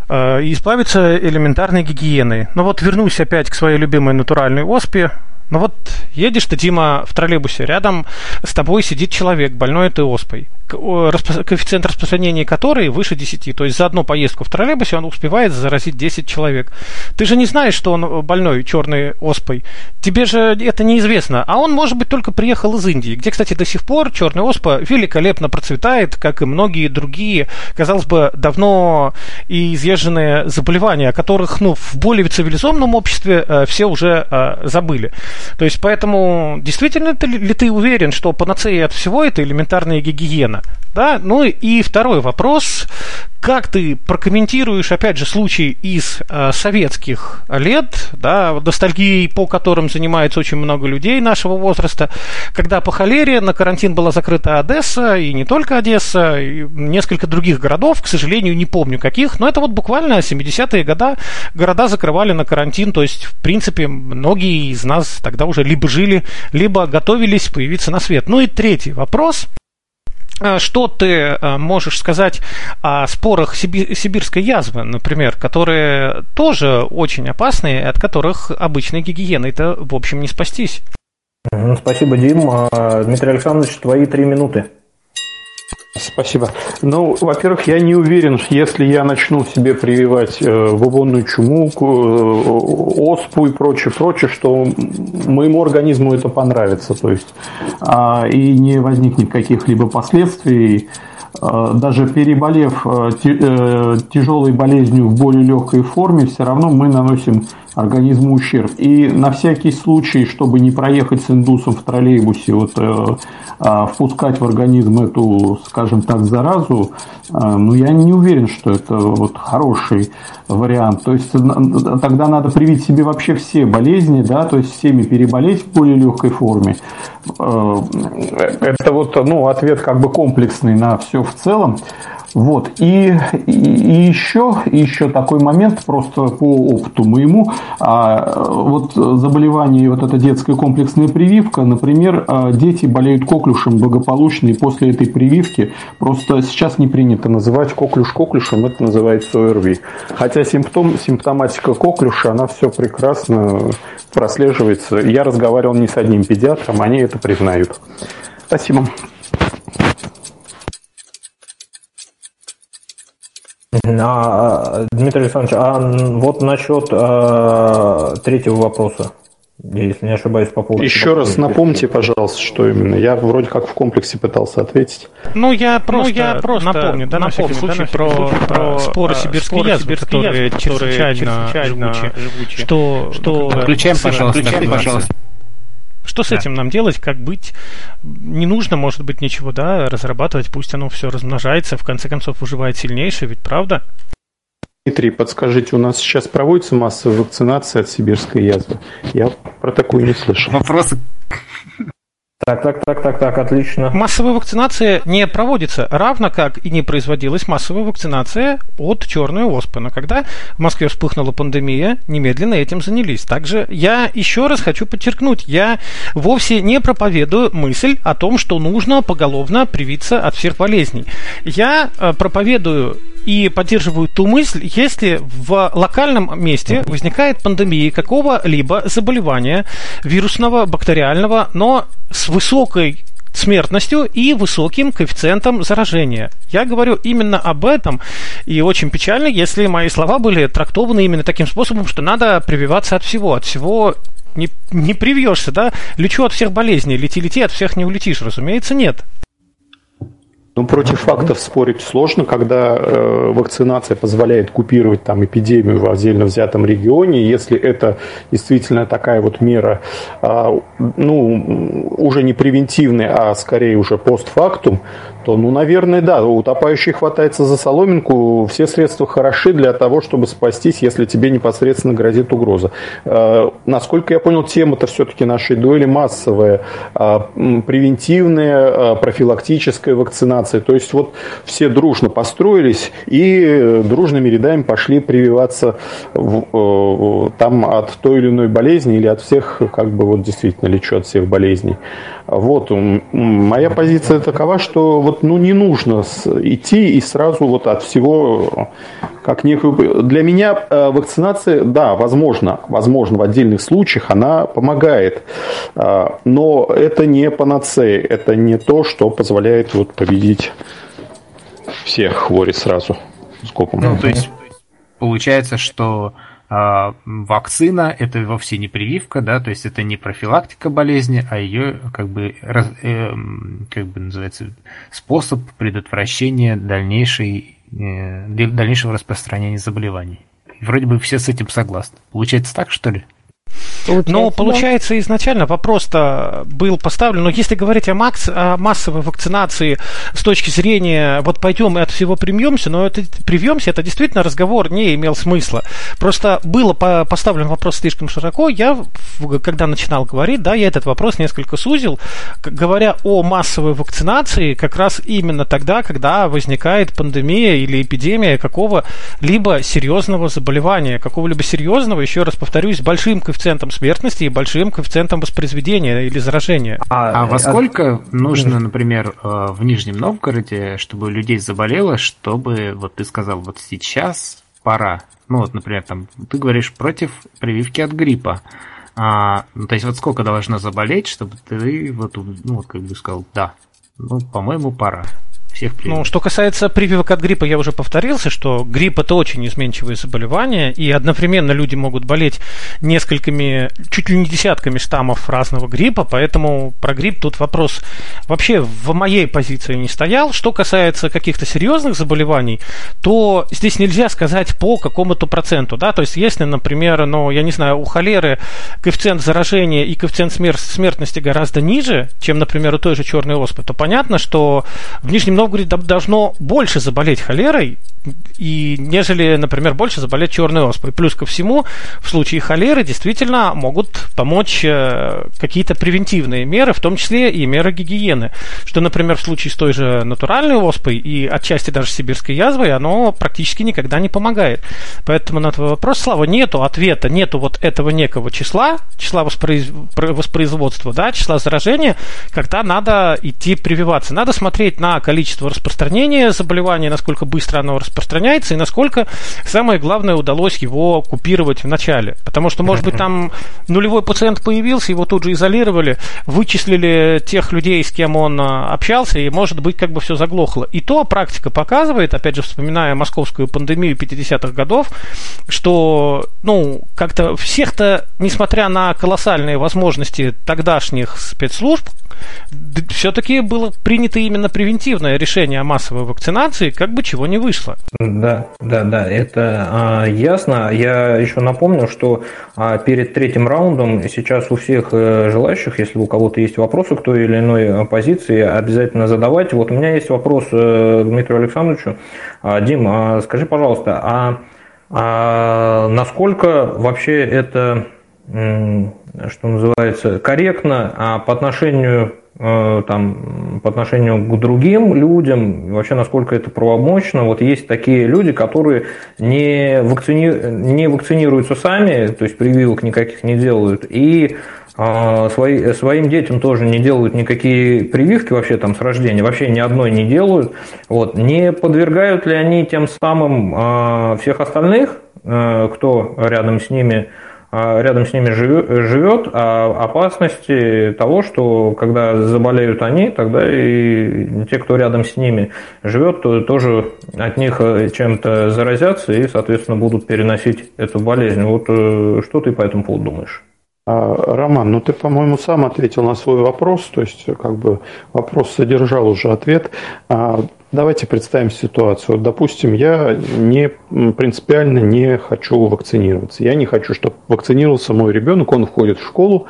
Э, избавиться элементарной гигиеной. Но вот вернусь опять к своей любимой натуральной оспе. Ну вот едешь ты, Дима, в троллейбусе, рядом с тобой сидит человек, больной этой оспой коэффициент распространения которой выше 10. То есть за одну поездку в троллейбусе он успевает заразить 10 человек. Ты же не знаешь, что он больной черной оспой. Тебе же это неизвестно. А он, может быть, только приехал из Индии, где, кстати, до сих пор черная оспа великолепно процветает, как и многие другие, казалось бы, давно и изъезженные заболевания, о которых ну, в более цивилизованном обществе э, все уже э, забыли. То есть, поэтому, действительно ли ты уверен, что панацея от всего это элементарная гигиена? Да? Ну и второй вопрос. Как ты прокомментируешь, опять же, случай из э, советских лет, да, ностальгии, по которым занимается очень много людей нашего возраста, когда по холере на карантин была закрыта Одесса, и не только Одесса, и несколько других городов, к сожалению, не помню каких, но это вот буквально 70-е годы города закрывали на карантин, то есть, в принципе, многие из нас тогда уже либо жили, либо готовились появиться на свет. Ну и третий вопрос – что ты э, можешь сказать о спорах сибирской язвы, например, которые тоже очень опасные, от которых обычной гигиеной-то, в общем, не спастись? Спасибо, Дим. А, Дмитрий Александрович, твои три минуты. Спасибо. Ну, во-первых, я не уверен, если я начну себе прививать э, бубонную чуму, э, оспу и прочее, прочее, что моему организму это понравится. То есть, э, и не возникнет каких-либо последствий. Э, даже переболев э, э, тяжелой болезнью в более легкой форме, все равно мы наносим организму ущерб. И на всякий случай, чтобы не проехать с индусом в троллейбусе, вот, а, впускать в организм эту, скажем так, заразу, ну, я не уверен, что это вот хороший вариант. То есть тогда надо привить себе вообще все болезни, да, то есть всеми переболеть в более легкой форме. Это вот, ну, ответ как бы комплексный на все в целом. Вот. И, и, и еще, еще такой момент, просто по опыту моему, а, вот заболевание, вот эта детская комплексная прививка, например, а, дети болеют коклюшем благополучно, и после этой прививки просто сейчас не принято называть коклюш коклюшем, это называется ОРВИ. Хотя симптом, симптоматика коклюша, она все прекрасно прослеживается. Я разговаривал не с одним педиатром, они это признают. Спасибо. А, Дмитрий Александрович, а вот насчет а, третьего вопроса, если не ошибаюсь, по поводу... Еще раз напомните, пожалуйста, что именно. Я вроде как в комплексе пытался ответить. Ну, я просто, ну, я просто напомню, да, на всякий случай, про, про, про споры сибирские язвы, которые чрезвычайно живучие. Что, что... Отключаем, пожалуйста, отключаем, пожалуйста. Что с да. этим нам делать? Как быть? Не нужно, может быть, ничего, да, разрабатывать, пусть оно все размножается, в конце концов выживает сильнейший, ведь правда? Дмитрий, подскажите, у нас сейчас проводится массовая вакцинация от сибирской язвы? Я про такую не слышал. Вопросы так, так, так, так, так, отлично. Массовая вакцинация не проводится, равно как и не производилась массовая вакцинация от черной оспы. Но когда в Москве вспыхнула пандемия, немедленно этим занялись. Также я еще раз хочу подчеркнуть, я вовсе не проповедую мысль о том, что нужно поголовно привиться от всех болезней. Я э, проповедую и поддерживаю ту мысль, если в локальном месте возникает пандемия какого-либо заболевания вирусного, бактериального, но с высокой смертностью и высоким коэффициентом заражения. Я говорю именно об этом, и очень печально, если мои слова были трактованы именно таким способом, что надо прививаться от всего, от всего не, не привьешься, да? Лечу от всех болезней, лети-лети, от всех не улетишь, разумеется, нет. Ну, против фактов спорить сложно, когда э, вакцинация позволяет купировать там эпидемию в отдельно взятом регионе. Если это действительно такая вот мера, э, ну, уже не превентивная, а скорее уже постфактум, то, ну, наверное, да, утопающий хватается за соломинку, все средства хороши для того, чтобы спастись, если тебе непосредственно грозит угроза. Э, насколько я понял, тема-то все-таки нашей дуэли массовая, э, превентивная, э, профилактическая вакцинация. То есть вот все дружно построились и дружными рядами пошли прививаться в, там от той или иной болезни или от всех, как бы вот действительно лечу от всех болезней. Вот, моя позиция такова, что вот, ну, не нужно идти и сразу вот от всего, как некую... Для меня э, вакцинация, да, возможно, возможно, в отдельных случаях она помогает, э, но это не панацея, это не то, что позволяет вот победить всех хвори сразу скопом. Ну, то есть, получается, что вакцина это вовсе не прививка, да, то есть это не профилактика болезни, а ее как бы, э, как бы называется способ предотвращения дальнейшей, э, дальнейшего распространения заболеваний. вроде бы все с этим согласны. Получается так, что ли? Получается, но получается да. изначально вопрос-то был поставлен, но если говорить о, макс, о массовой вакцинации с точки зрения вот пойдем и от всего примемся, но это привьемся, это действительно разговор не имел смысла. Просто было по, поставлен вопрос слишком широко, я когда начинал говорить, да, я этот вопрос несколько сузил, говоря о массовой вакцинации как раз именно тогда, когда возникает пандемия или эпидемия какого-либо серьезного заболевания, какого-либо серьезного, еще раз повторюсь, большим коэффициентом смертности и большим коэффициентом воспроизведения или заражения. А, а во сколько нужно, например, э, в Нижнем Новгороде, чтобы людей заболело, чтобы, вот ты сказал, вот сейчас пора, ну вот, например, там, ты говоришь против прививки от гриппа, а, ну, то есть вот сколько должна заболеть, чтобы ты вот, ну, вот как бы сказал, да, ну, по-моему, пора всех прививок. Ну, что касается прививок от гриппа, я уже повторился, что грипп это очень изменчивое заболевание, и одновременно люди могут болеть несколькими, чуть ли не десятками штаммов разного гриппа, поэтому про грипп тут вопрос вообще в моей позиции не стоял. Что касается каких-то серьезных заболеваний, то здесь нельзя сказать по какому-то проценту, да, то есть если, например, ну, я не знаю, у холеры коэффициент заражения и коэффициент смертности гораздо ниже, чем, например, у той же черной оспы, то понятно, что в Нижнем Новгороде говорит, должно больше заболеть холерой, и нежели, например, больше заболеть черной оспой. Плюс ко всему, в случае холеры действительно могут помочь э, какие-то превентивные меры, в том числе и меры гигиены. Что, например, в случае с той же натуральной оспой и отчасти даже сибирской язвой, оно практически никогда не помогает. Поэтому на твой вопрос, Слава, нету ответа, нету вот этого некого числа, числа воспроиз... воспроизводства, да, числа заражения, когда надо идти прививаться. Надо смотреть на количество распространения заболевания, насколько быстро оно распространяется, распространяется и насколько, самое главное, удалось его купировать в начале. Потому что, может быть, там нулевой пациент появился, его тут же изолировали, вычислили тех людей, с кем он а, общался, и, может быть, как бы все заглохло. И то практика показывает, опять же, вспоминая московскую пандемию 50-х годов, что, ну, как-то всех-то, несмотря на колоссальные возможности тогдашних спецслужб, все-таки было принято именно превентивное решение о массовой вакцинации, как бы чего не вышло. Да, да, да, это а, ясно. Я еще напомню, что а, перед третьим раундом сейчас у всех а, желающих, если у кого-то есть вопросы к той или иной позиции, обязательно задавайте. Вот у меня есть вопрос а, Дмитрию Александровичу. А, Дим, а, скажи, пожалуйста, а, а насколько вообще это что называется, корректно а по отношению э, там, по отношению к другим людям, вообще насколько это правомочно. Вот есть такие люди, которые не, вакцини... не вакцинируются сами, то есть прививок никаких не делают, и а, свои, своим детям тоже не делают никакие прививки вообще там с рождения, вообще ни одной не делают. Вот. Не подвергают ли они тем самым а, всех остальных, э, кто рядом с ними, рядом с ними живет, а опасности того, что когда заболеют они, тогда и те, кто рядом с ними живет, то тоже от них э, чем-то заразятся и, соответственно, будут переносить эту болезнь. Вот э, что ты по этому поводу думаешь? А, Роман, ну ты, по-моему, сам ответил на свой вопрос, то есть как бы вопрос содержал уже ответ. Давайте представим ситуацию. Допустим, я не, принципиально не хочу вакцинироваться. Я не хочу, чтобы вакцинировался мой ребенок, он входит в школу.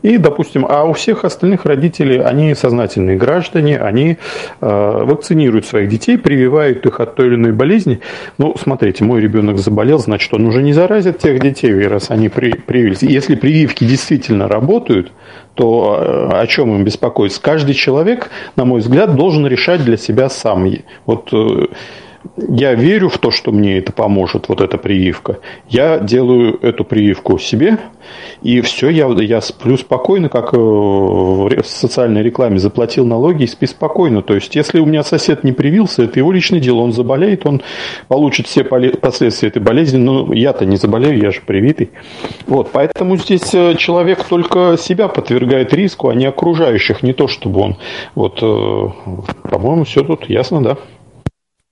И, допустим, а у всех остальных родителей, они сознательные граждане, они э, вакцинируют своих детей, прививают их от той или иной болезни. Ну, смотрите, мой ребенок заболел, значит, он уже не заразит тех детей, раз они при, привились. Если прививки действительно работают, то э, о чем им беспокоиться? Каждый человек, на мой взгляд, должен решать для себя сам. Вот э, я верю в то, что мне это поможет, вот эта прививка. Я делаю эту прививку себе, и все, я, я сплю спокойно, как э, в социальной рекламе, заплатил налоги и спи спокойно. То есть, если у меня сосед не привился, это его личное дело, он заболеет, он получит все последствия этой болезни, но я-то не заболею, я же привитый. Вот, поэтому здесь э, человек только себя подвергает риску, а не окружающих, не то чтобы он. Вот, э, по-моему, все тут ясно, да?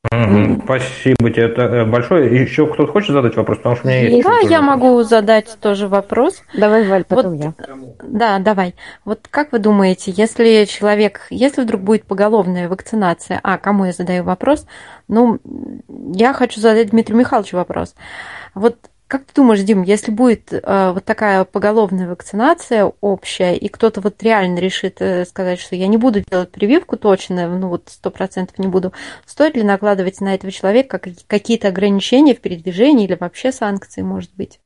Спасибо тебе э, большое. Еще кто-то хочет задать вопрос? Потому что у меня есть. Да, я могу задать тоже вопрос. Давай, Валь, потом вот, я. Да, давай. Вот как вы думаете, если человек, если вдруг будет поголовная вакцинация, а кому я задаю вопрос? Ну, я хочу задать Дмитрию Михайловичу вопрос. Вот как ты думаешь, Дим, если будет э, вот такая поголовная вакцинация общая, и кто-то вот реально решит э, сказать, что я не буду делать прививку точно, ну вот сто процентов не буду, стоит ли накладывать на этого человека какие-то ограничения в передвижении или вообще санкции, может быть?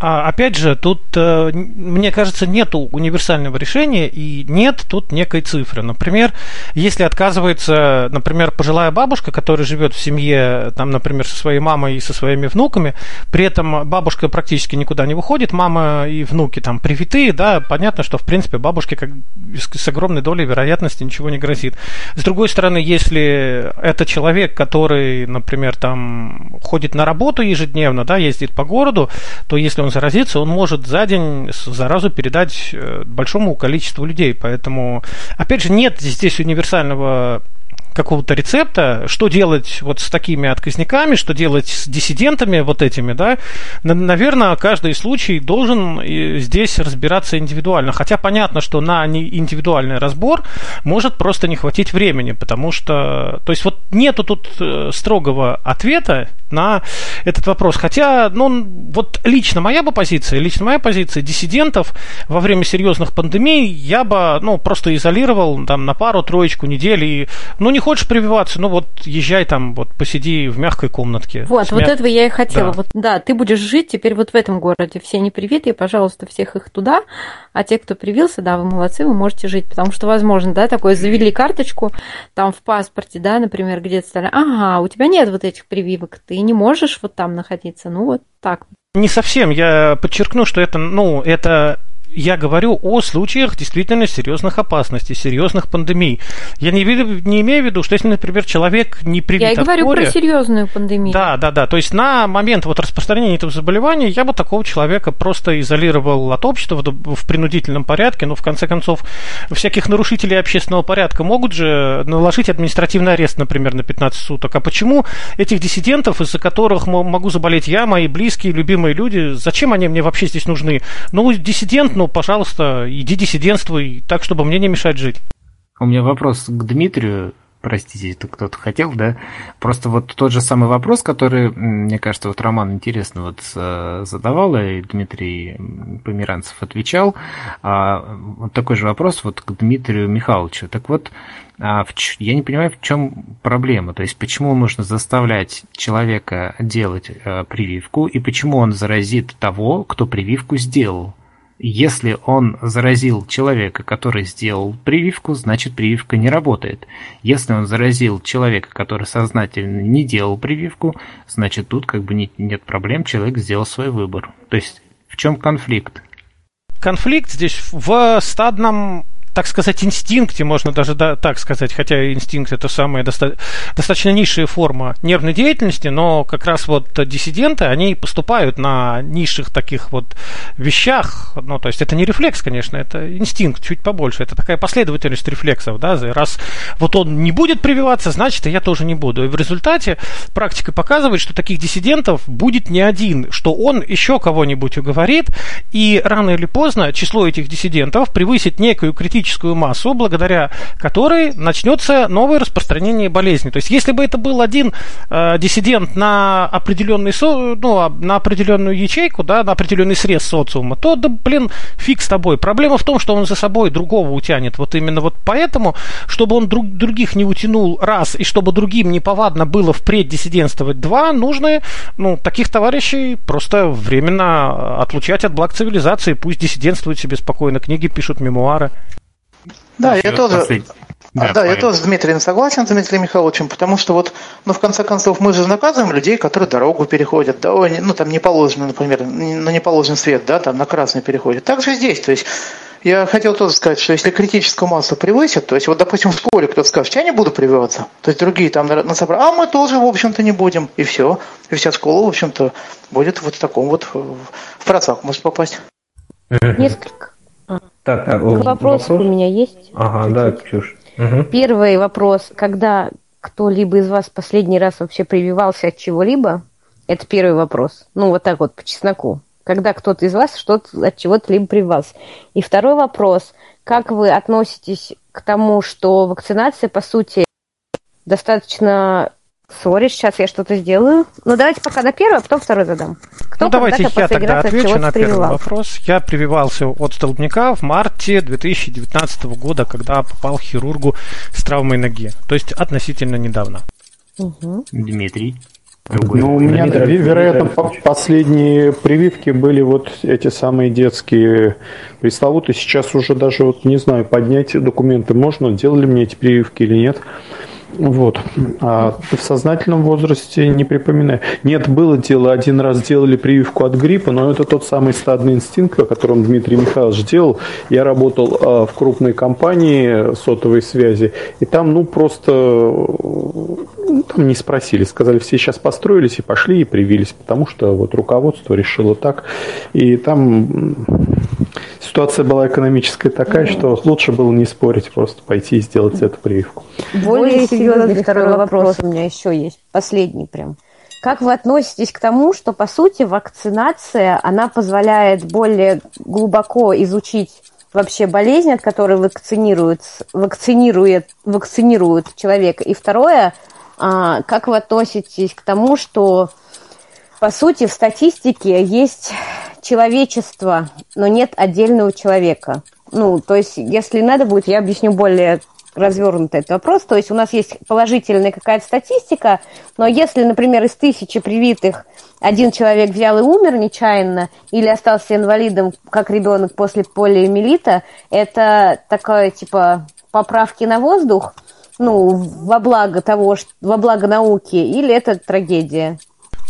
А, опять же, тут, э, мне кажется, нет универсального решения и нет тут некой цифры. Например, если отказывается, например, пожилая бабушка, которая живет в семье, там, например, со своей мамой и со своими внуками, при этом бабушка практически никуда не выходит, мама и внуки там привитые, да, понятно, что, в принципе, бабушке как, с огромной долей вероятности ничего не грозит. С другой стороны, если это человек, который, например, там ходит на работу ежедневно, да, ездит по городу, то если он заразится, он может за день заразу передать э, большому количеству людей. Поэтому, опять же, нет здесь универсального какого-то рецепта, что делать вот с такими отказниками, что делать с диссидентами вот этими, да, наверное, каждый случай должен здесь разбираться индивидуально. Хотя понятно, что на индивидуальный разбор может просто не хватить времени, потому что, то есть вот нету тут э, строгого ответа на этот вопрос. Хотя, ну, вот лично моя бы позиция, лично моя позиция диссидентов во время серьезных пандемий я бы, ну, просто изолировал там на пару-троечку недель и, ну, не хочешь прививаться, ну вот езжай там, вот посиди в мягкой комнатке. Вот, вот этого я и хотела. Да. Вот, да, ты будешь жить теперь вот в этом городе. Все не привитые, пожалуйста, всех их туда. А те, кто привился, да, вы молодцы, вы можете жить. Потому что, возможно, да, такое завели карточку там в паспорте, да, например, где-то стали, ага, у тебя нет вот этих прививок, ты не можешь вот там находиться. Ну, вот так. Не совсем. Я подчеркну, что это, ну, это я говорю о случаях действительно серьезных опасностей, серьезных пандемий. Я не, не имею в виду, что если, например, человек не привит Я и говорю горе, про серьезную пандемию. Да, да, да. То есть на момент вот распространения этого заболевания я бы такого человека просто изолировал от общества в, в принудительном порядке. Но в конце концов, всяких нарушителей общественного порядка могут же наложить административный арест, например, на 15 суток. А почему этих диссидентов, из-за которых могу заболеть я, мои близкие, любимые люди, зачем они мне вообще здесь нужны? Ну, диссидент, ну, ну, пожалуйста, иди диссидентствуй так, чтобы мне не мешать жить. У меня вопрос к Дмитрию. Простите, это кто-то хотел, да? Просто вот тот же самый вопрос, который, мне кажется, вот Роман интересно вот э, задавал, и Дмитрий Померанцев отвечал. А, вот такой же вопрос вот к Дмитрию Михайловичу. Так вот, а я не понимаю, в чем проблема. То есть, почему нужно заставлять человека делать э, прививку, и почему он заразит того, кто прививку сделал? Если он заразил человека, который сделал прививку, значит прививка не работает. Если он заразил человека, который сознательно не делал прививку, значит тут как бы нет, проблем, человек сделал свой выбор. То есть в чем конфликт? Конфликт здесь в стадном так сказать, инстинкте, можно даже да, так сказать, хотя инстинкт это самая доста- достаточно низшая форма нервной деятельности, но как раз вот диссиденты, они поступают на низших таких вот вещах, ну, то есть это не рефлекс, конечно, это инстинкт чуть побольше, это такая последовательность рефлексов, да, раз вот он не будет прививаться, значит, и я тоже не буду. И в результате практика показывает, что таких диссидентов будет не один, что он еще кого-нибудь уговорит, и рано или поздно число этих диссидентов превысит некую критическую критическую массу, благодаря которой начнется новое распространение болезни. То есть, если бы это был один э, диссидент на определенный со, ну, а, на определенную ячейку, да, на определенный срез социума, то, да, блин, фиг с тобой. Проблема в том, что он за собой другого утянет. Вот именно вот поэтому, чтобы он друг, других не утянул раз, и чтобы другим неповадно было впредь диссидентствовать два, нужно, ну, таких товарищей просто временно отлучать от благ цивилизации. Пусть диссидентствуют себе спокойно, книги пишут, мемуары. Да, я тоже, да, да я тоже с Дмитрием согласен, с Дмитрием Михайловичем, потому что вот, ну, в конце концов, мы же наказываем людей, которые дорогу переходят, да, ну, там не положено, например, на неположенный свет, да, там на красный переходит. Так же здесь, то есть я хотел тоже сказать, что если критическую массу превысит, то есть вот, допустим, в школе кто-то скажет, я не буду прививаться, то есть другие там на, собрании, а мы тоже, в общем-то, не будем, и все. И вся школа, в общем-то, будет вот в таком вот, в процесс может попасть. Несколько так, а, вопрос, вопрос у меня есть. Ага, чуть-чуть. да, Ксюш. Угу. Первый вопрос. Когда кто-либо из вас последний раз вообще прививался от чего-либо? Это первый вопрос. Ну, вот так вот, по чесноку. Когда кто-то из вас что-то от чего-то либо прививался. И второй вопрос. Как вы относитесь к тому, что вакцинация, по сути, достаточно Сори, сейчас я что-то сделаю. Ну, давайте пока на первый, а потом второй задам. Кто ну, давайте я тогда отвечу на первый вопрос. Я прививался от столбняка в марте 2019 года, когда попал к хирургу с травмой ноги. То есть относительно недавно. Угу. Дмитрий. Другой. Ну, у меня, Дмитрий, вероятно, Дмитрий. последние прививки были вот эти самые детские пресловутые. Сейчас уже даже, вот не знаю, поднять документы можно, делали мне эти прививки или нет. Вот. А в сознательном возрасте не припоминаю. Нет, было дело, один раз делали прививку от гриппа, но это тот самый стадный инстинкт, о котором Дмитрий Михайлович делал. Я работал а, в крупной компании сотовой связи, и там, ну, просто ну, там не спросили, сказали, все сейчас построились и пошли и привились, потому что вот руководство решило так. И там ситуация была экономическая такая, что лучше было не спорить, просто пойти и сделать эту прививку. Более серьезный второй вопрос у меня еще есть, последний прям. Как вы относитесь к тому, что, по сути, вакцинация, она позволяет более глубоко изучить вообще болезнь, от которой вакцинирует, вакцинирует, вакцинирует человека? И второе, а, как вы относитесь к тому, что, по сути, в статистике есть человечество, но нет отдельного человека? Ну, то есть, если надо будет, я объясню более развернутый этот вопрос. То есть у нас есть положительная какая-то статистика, но если, например, из тысячи привитых один человек взял и умер нечаянно или остался инвалидом, как ребенок после полиомиелита, это такое типа поправки на воздух, ну, во благо того, во благо науки, или это трагедия?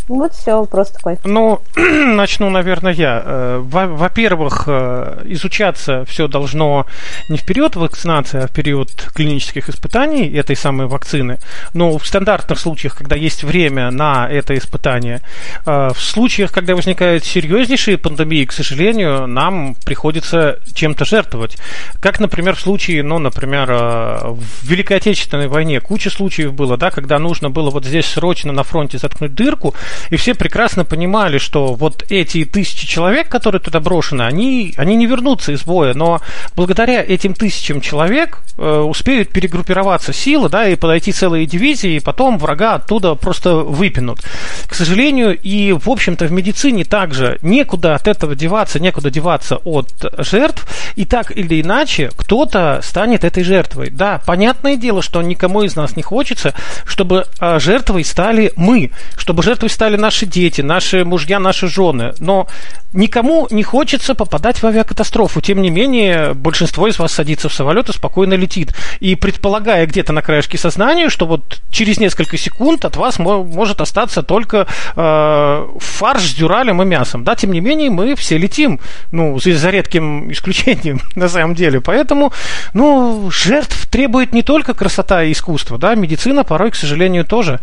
Вот все, вопрос такой. Ну, начну, наверное, я. Э, во-первых, э, изучаться все должно не в период вакцинации, а в период клинических испытаний этой самой вакцины. Но в стандартных случаях, когда есть время на это испытание, э, в случаях, когда возникают серьезнейшие пандемии, к сожалению, нам приходится чем-то жертвовать. Как, например, в случае, ну, например, в Великой Отечественной войне куча случаев было, да, когда нужно было вот здесь срочно на фронте заткнуть дырку, и все прекрасно понимали, что вот эти тысячи человек, которые туда брошены, они, они не вернутся из боя, но благодаря этим тысячам человек э, успеют перегруппироваться силы, да, и подойти целые дивизии, и потом врага оттуда просто выпинут. К сожалению, и, в общем-то, в медицине также некуда от этого деваться, некуда деваться от жертв, и так или иначе кто-то станет этой жертвой. Да, понятное дело, что никому из нас не хочется, чтобы э, жертвой стали мы, чтобы жертвой стали стали наши дети, наши мужья, наши жены. Но никому не хочется попадать в авиакатастрофу. Тем не менее, большинство из вас садится в самолет и спокойно летит. И предполагая где-то на краешке сознания, что вот через несколько секунд от вас может остаться только э, фарш с дюралем и мясом. Да, тем не менее, мы все летим. Ну, за, за редким исключением, на самом деле. Поэтому, ну, жертв требует не только красота и искусство, да, медицина порой, к сожалению, тоже.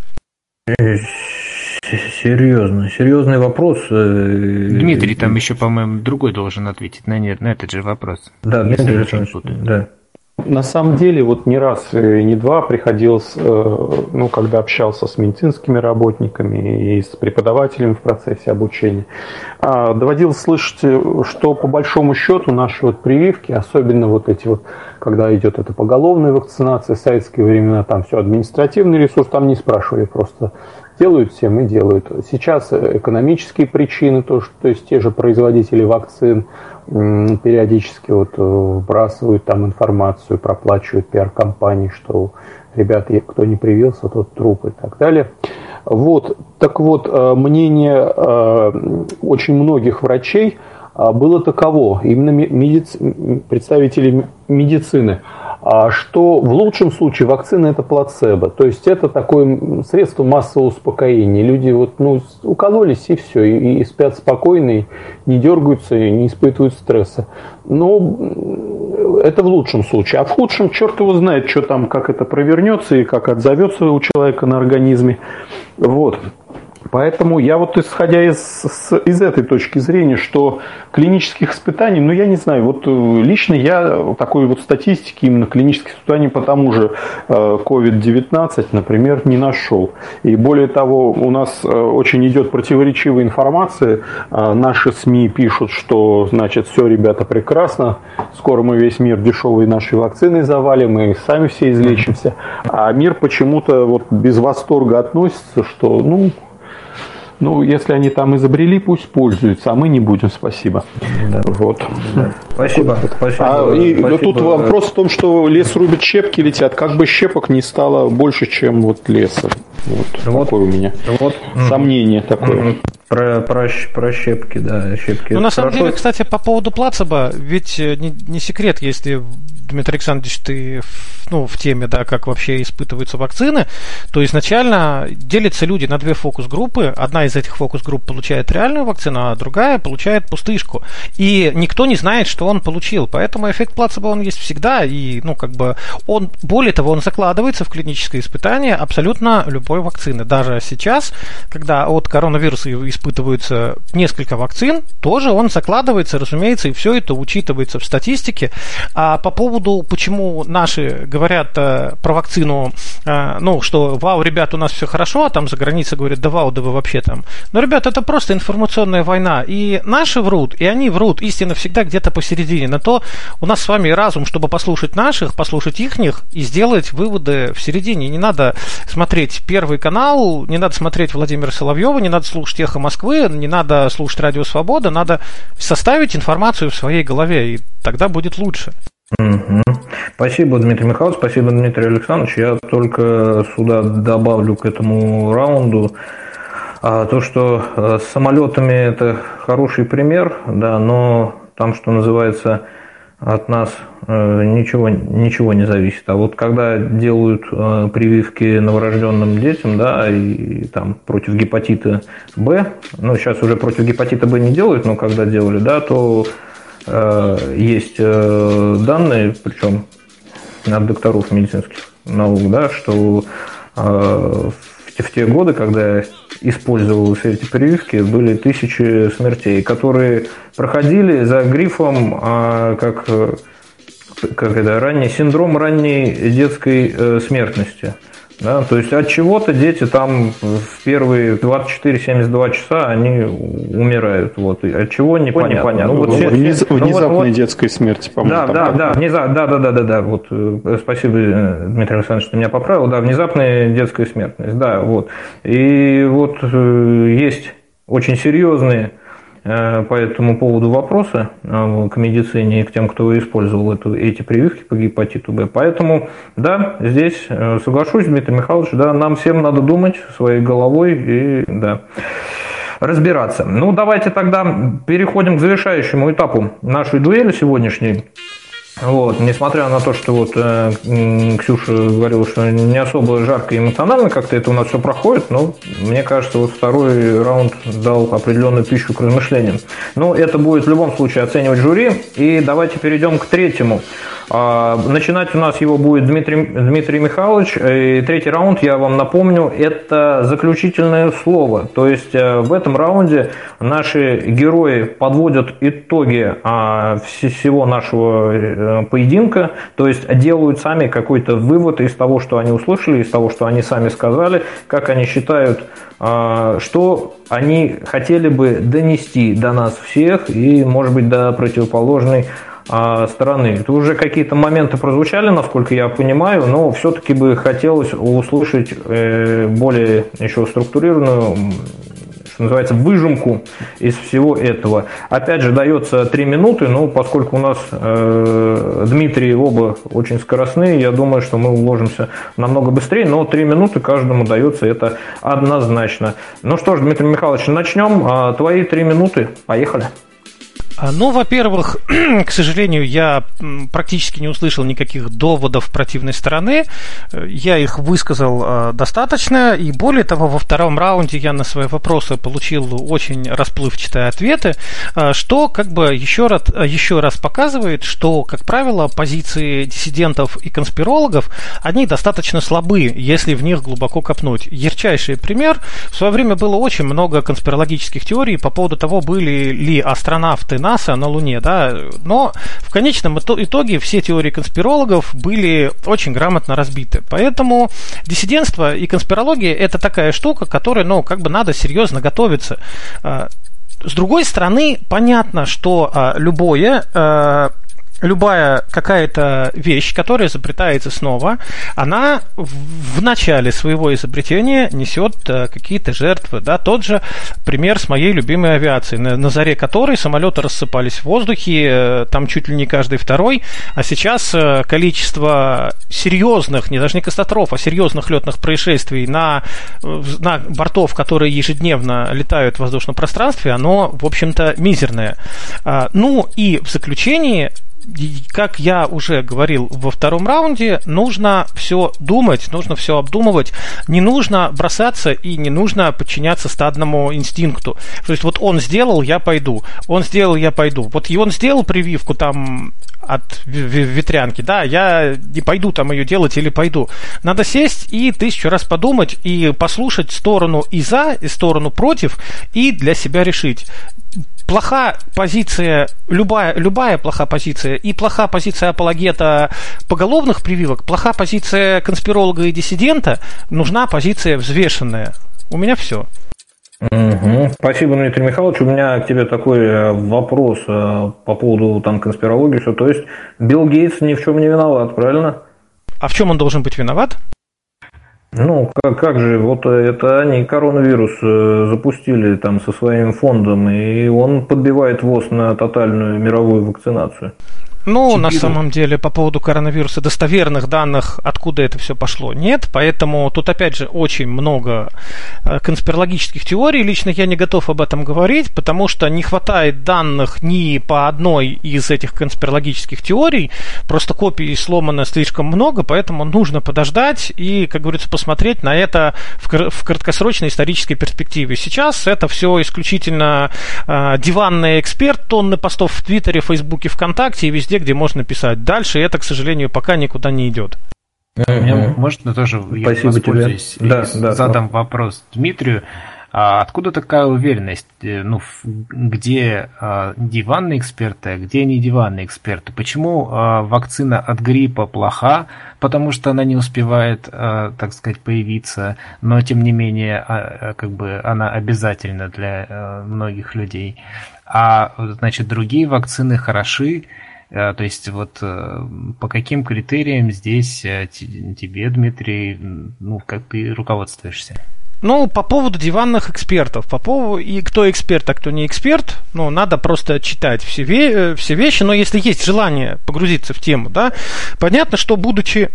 Серьезно, серьезный вопрос. Э, Дмитрий там еще, по-моему, другой должен ответить на нет, на этот же вопрос. Да, Дмитрий да. На самом деле, вот не раз и не два приходилось, э, ну, когда общался с медицинскими работниками и с преподавателями в процессе обучения, а, доводилось слышать, что по большому счету наши вот прививки, особенно вот эти вот, когда идет эта поголовная вакцинация, в советские времена, там все административный ресурс, там не спрашивали просто делают всем и делают. Сейчас экономические причины, то, что, то есть те же производители вакцин периодически вот э, вбрасывают там информацию, проплачивают пиар-компании, что ребята, кто не привился, тот труп и так далее. Вот, так вот, э, мнение э, очень многих врачей было таково, именно медици... представителей медицины – а что в лучшем случае вакцина это плацебо, то есть это такое средство массового успокоения. Люди вот, ну, укололись и все, и, и спят спокойно, и не дергаются, и не испытывают стресса. Но это в лучшем случае. А в худшем черт его знает, что там, как это провернется и как отзовется у человека на организме. Вот. Поэтому я вот исходя из, с, из этой точки зрения, что клинических испытаний, ну я не знаю, вот э, лично я такой вот статистики именно клинических испытаний по тому же э, COVID-19, например, не нашел. И более того, у нас э, очень идет противоречивая информация. Наши СМИ пишут, что, значит, все, ребята, прекрасно, скоро мы весь мир дешевой нашей вакциной завалим, мы сами все излечимся. А мир почему-то вот без восторга относится, что, ну, ну, если они там изобрели, пусть пользуются, а мы не будем, спасибо. Да. Вот. Да. Спасибо. спасибо. А, и спасибо. тут вопрос в том, что лес рубит, щепки летят. Как бы щепок не стало больше, чем вот леса. Вот, вот такое у меня вот. сомнение такое. Про, про, про щепки, да, щепки. Ну, на самом деле, кстати, по поводу плацебо, ведь э, не, не секрет, если Дмитрий Александрович, ты ну, в теме, да, как вообще испытываются вакцины, то изначально делятся люди на две фокус-группы. Одна из этих фокус-групп получает реальную вакцину, а другая получает пустышку. И никто не знает, что он получил. Поэтому эффект плацебо он есть всегда. И, ну, как бы, он, более того, он закладывается в клиническое испытание абсолютно любой вакцины. Даже сейчас, когда от коронавируса испытываются несколько вакцин, тоже он закладывается, разумеется, и все это учитывается в статистике. А по поводу, почему наши говорят э, про вакцину, э, ну, что, вау, ребят, у нас все хорошо, а там за границей говорят, да вау, да вы вообще там. Но, ребят, это просто информационная война. И наши врут, и они врут. Истина всегда где-то посередине. На то у нас с вами разум, чтобы послушать наших, послушать ихних и сделать выводы в середине. Не надо смотреть Первый канал, не надо смотреть Владимира Соловьева, не надо слушать Эхо Москвы, не надо слушать Радио Свобода, надо составить информацию в своей голове, и тогда будет лучше. Угу. Спасибо, Дмитрий Михайлович, спасибо, Дмитрий Александрович. Я только сюда добавлю к этому раунду а, то, что э, с самолетами это хороший пример, да, но там, что называется, от нас э, ничего, ничего не зависит. А вот когда делают э, прививки новорожденным детям, да, и, там против гепатита Б, ну сейчас уже против гепатита Б не делают, но когда делали, да, то Э, есть э, данные, причем от докторов медицинских наук, да, что э, в те годы, когда использовались эти прививки, были тысячи смертей, которые проходили за грифом как, как это, ранний синдром ранней детской смертности. Да, то есть от чего-то дети там в первые 24-72 часа они умирают. Вот. От чего непонятно. непонятно. Ну, вот, Вниз, ну, внезапной вот, детской смерти, по-моему. Да, да, да, внеза, да, да, да, да, да. Вот, э, спасибо, э, Дмитрий Александрович, что меня поправил. Да, внезапная детская смертность. Да, вот. И вот э, есть очень серьезные по этому поводу вопросы э, к медицине и к тем, кто использовал эту, эти прививки по гепатиту Б. Поэтому, да, здесь э, соглашусь, Дмитрий Михайлович, да, нам всем надо думать своей головой и, да, разбираться. Ну, давайте тогда переходим к завершающему этапу нашей дуэли сегодняшней. Вот, несмотря на то, что вот э, Ксюша говорила, что не особо жарко эмоционально как-то это у нас все проходит, но мне кажется, вот второй раунд дал определенную пищу к размышлениям. Но это будет в любом случае оценивать жюри. И давайте перейдем к третьему. А, начинать у нас его будет Дмитрий, Дмитрий Михайлович. И третий раунд, я вам напомню, это заключительное слово. То есть э, в этом раунде наши герои подводят итоги а, всего нашего э, поединка, то есть делают сами какой-то вывод из того, что они услышали, из того, что они сами сказали, как они считают, а, что они хотели бы донести до нас всех и, может быть, до противоположной а, стороны. Это уже какие-то моменты прозвучали, насколько я понимаю, но все-таки бы хотелось услышать э, более еще структурированную что называется, выжимку из всего этого. Опять же, дается 3 минуты, но поскольку у нас э, Дмитрий оба очень скоростные, я думаю, что мы уложимся намного быстрее, но 3 минуты каждому дается, это однозначно. Ну что ж, Дмитрий Михайлович, начнем. А, твои 3 минуты, поехали. А, ну, во-первых, к сожалению, я практически не услышал никаких доводов противной стороны. Я их высказал а, достаточно, и более того, во втором раунде я на свои вопросы получил очень расплывчатые ответы, а, что как бы еще раз, еще раз показывает, что, как правило, позиции диссидентов и конспирологов, они достаточно слабы, если в них глубоко копнуть. Ярчайший пример. В свое время было очень много конспирологических теорий по поводу того, были ли астронавты НАСА на Луне, да, но в конечном итоге все теории конспирологов были очень грамотно разбиты. Поэтому диссидентство и конспирология это такая штука, которой, ну, как бы надо серьезно готовиться. А, с другой стороны, понятно, что а, любое а, любая какая-то вещь, которая изобретается снова, она в начале своего изобретения несет э, какие-то жертвы. Да? Тот же пример с моей любимой авиацией, на, на заре которой самолеты рассыпались в воздухе, э, там чуть ли не каждый второй, а сейчас э, количество серьезных, не даже не катастроф, а серьезных летных происшествий на, на бортов, которые ежедневно летают в воздушном пространстве, оно, в общем-то, мизерное. А, ну и в заключении как я уже говорил во втором раунде, нужно все думать, нужно все обдумывать, не нужно бросаться и не нужно подчиняться стадному инстинкту. То есть вот он сделал, я пойду, он сделал, я пойду. Вот и он сделал прививку там от ветрянки, да, я не пойду там ее делать или пойду. Надо сесть и тысячу раз подумать и послушать сторону и за, и сторону против, и для себя решить плоха позиция, любая, любая плоха позиция, и плоха позиция апологета поголовных прививок, плоха позиция конспиролога и диссидента, нужна позиция взвешенная. У меня все. Угу. Спасибо, Дмитрий Михайлович. У меня к тебе такой э, вопрос э, по поводу там конспирологии. Что, то есть Билл Гейтс ни в чем не виноват, правильно? А в чем он должен быть виноват? Ну, как, как же, вот это они коронавирус э, запустили там со своим фондом, и он подбивает ВОЗ на тотальную мировую вакцинацию. Ну, на самом деле, по поводу коронавируса достоверных данных, откуда это все пошло, нет. Поэтому тут, опять же, очень много э, конспирологических теорий. Лично я не готов об этом говорить, потому что не хватает данных ни по одной из этих конспирологических теорий. Просто копий сломано слишком много, поэтому нужно подождать и, как говорится, посмотреть на это в, в краткосрочной исторической перспективе. Сейчас это все исключительно э, диванный эксперт, тонны постов в Твиттере, Фейсбуке, ВКонтакте и везде везде, где можно писать. Дальше это, к сожалению, пока никуда не идет. Я, можно тоже я Спасибо тебе. Да, да, задам да. вопрос Дмитрию. А откуда такая уверенность? Э, ну, где а, диванные эксперты, а где не диванные эксперты? Почему а, вакцина от гриппа плоха? Потому что она не успевает, а, так сказать, появиться, но тем не менее, а, а как бы она обязательна для а, многих людей. А значит, другие вакцины хороши, Э, то есть вот э, по каким критериям здесь э, тебе, Дмитрий, ну, как ты руководствуешься? Ну, по поводу диванных экспертов, по поводу и кто эксперт, а кто не эксперт, ну, надо просто читать все, ве- все вещи, но если есть желание погрузиться в тему, да, понятно, что будучи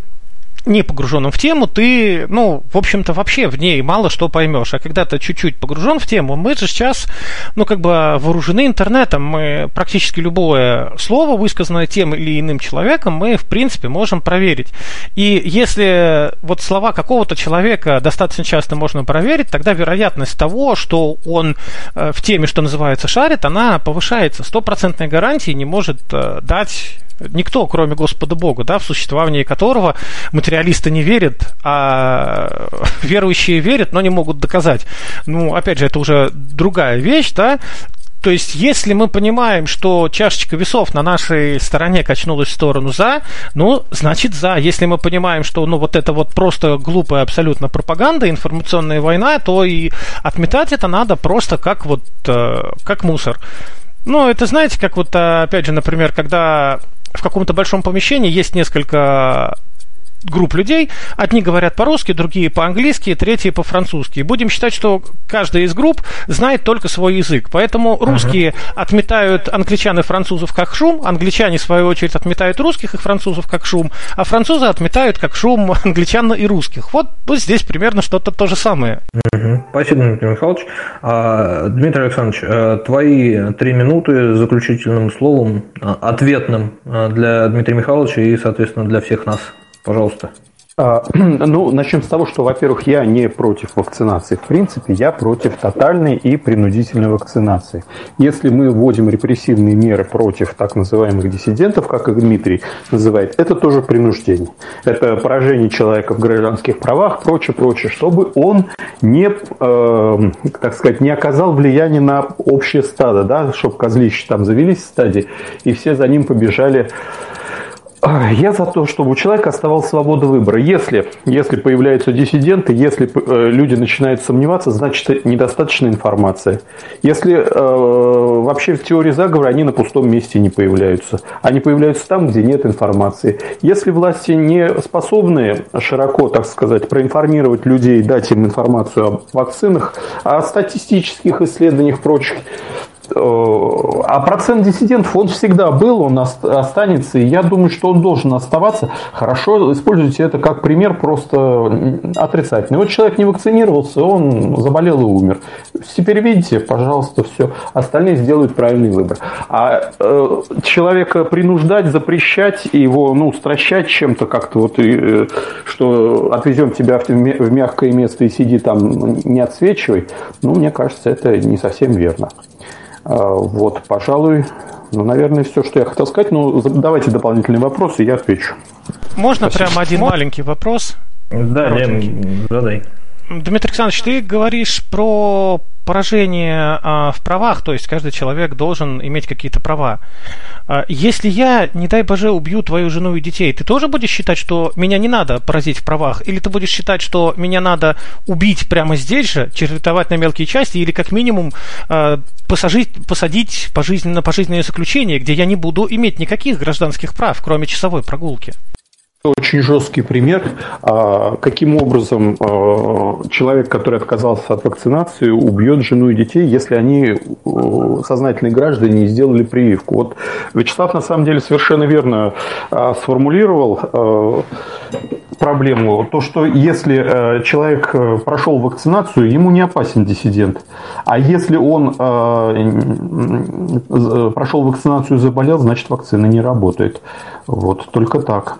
не погруженным в тему, ты, ну, в общем-то, вообще в ней мало что поймешь. А когда ты чуть-чуть погружен в тему, мы же сейчас, ну, как бы вооружены интернетом. Мы практически любое слово, высказанное тем или иным человеком, мы, в принципе, можем проверить. И если вот слова какого-то человека достаточно часто можно проверить, тогда вероятность того, что он э, в теме, что называется, шарит, она повышается. Стопроцентной гарантии не может э, дать Никто, кроме Господа Бога, да, в существование которого материалисты не верят, а верующие верят, но не могут доказать. Ну, опять же, это уже другая вещь, да. То есть, если мы понимаем, что чашечка весов на нашей стороне качнулась в сторону за, ну, значит за. Если мы понимаем, что, ну, вот это вот просто глупая абсолютно пропаганда, информационная война, то и отметать это надо просто как вот, э, как мусор. Ну, это знаете, как вот, опять же, например, когда в каком-то большом помещении есть несколько групп людей. Одни говорят по-русски, другие по-английски, третьи по-французски. Будем считать, что каждая из групп знает только свой язык. Поэтому русские uh-huh. отметают англичан и французов как шум, англичане, в свою очередь, отметают русских и французов как шум, а французы отметают как шум англичан и русских. Вот, вот здесь примерно что-то то же самое. Uh-huh. Спасибо, Дмитрий Михайлович. А, Дмитрий Александрович, э, твои три минуты заключительным словом, э, ответным э, для Дмитрия Михайловича и, соответственно, для всех нас. Пожалуйста. А, ну, начнем с того, что, во-первых, я не против вакцинации. В принципе, я против тотальной и принудительной вакцинации. Если мы вводим репрессивные меры против так называемых диссидентов, как их Дмитрий называет, это тоже принуждение. Это поражение человека в гражданских правах, прочее, прочее, чтобы он не, э, так сказать, не оказал влияния на общее стадо, да, чтобы козлища там завелись в стаде, и все за ним побежали я за то, чтобы у человека оставалась свобода выбора. Если, если появляются диссиденты, если э, люди начинают сомневаться, значит недостаточно информации. Если э, вообще в теории заговора они на пустом месте не появляются. Они появляются там, где нет информации. Если власти не способны широко, так сказать, проинформировать людей, дать им информацию о вакцинах, о статистических исследованиях прочих, а процент диссидентов, он всегда был, он останется, и я думаю, что он должен оставаться. Хорошо, используйте это как пример просто отрицательный. Вот человек не вакцинировался, он заболел и умер. Теперь видите, пожалуйста, все. Остальные сделают правильный выбор. А э, человека принуждать, запрещать, его ну, стращать чем-то как-то, вот, э, что отвезем тебя в, в мягкое место и сиди там, не отсвечивай, ну, мне кажется, это не совсем верно. А, вот, пожалуй, ну, наверное, все, что я хотел сказать. Ну, давайте дополнительные вопросы, я отвечу. Можно Спасибо. прямо один маленький вопрос? Да, Лен, задай. Дмитрий Александрович, ты говоришь про поражение а, в правах, то есть каждый человек должен иметь какие-то права. А, если я, не дай боже, убью твою жену и детей, ты тоже будешь считать, что меня не надо поразить в правах? Или ты будешь считать, что меня надо убить прямо здесь же, чередовать на мелкие части, или как минимум а, посажить, посадить пожизненно, пожизненное заключение, где я не буду иметь никаких гражданских прав, кроме часовой прогулки? Очень жесткий пример, а, каким образом а, человек, который отказался от вакцинации, убьет жену и детей, если они сознательные граждане и сделали прививку. Вот Вячеслав на самом деле совершенно верно а, сформулировал проблему. То, что если человек прошел вакцинацию, ему не опасен диссидент. А если он прошел вакцинацию и заболел, значит вакцина не работает. Вот, только так.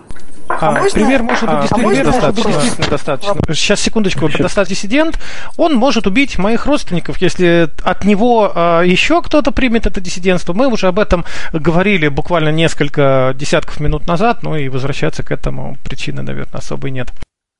А, а можно... Пример может быть а, действительно, а достаточно. действительно достаточно. Сейчас, секундочку, достать диссидент, он может убить моих родственников, если от него а, еще кто-то примет это диссидентство. Мы уже об этом говорили буквально несколько десятков минут назад, ну и возвращаться к этому причины, наверное, особой нет.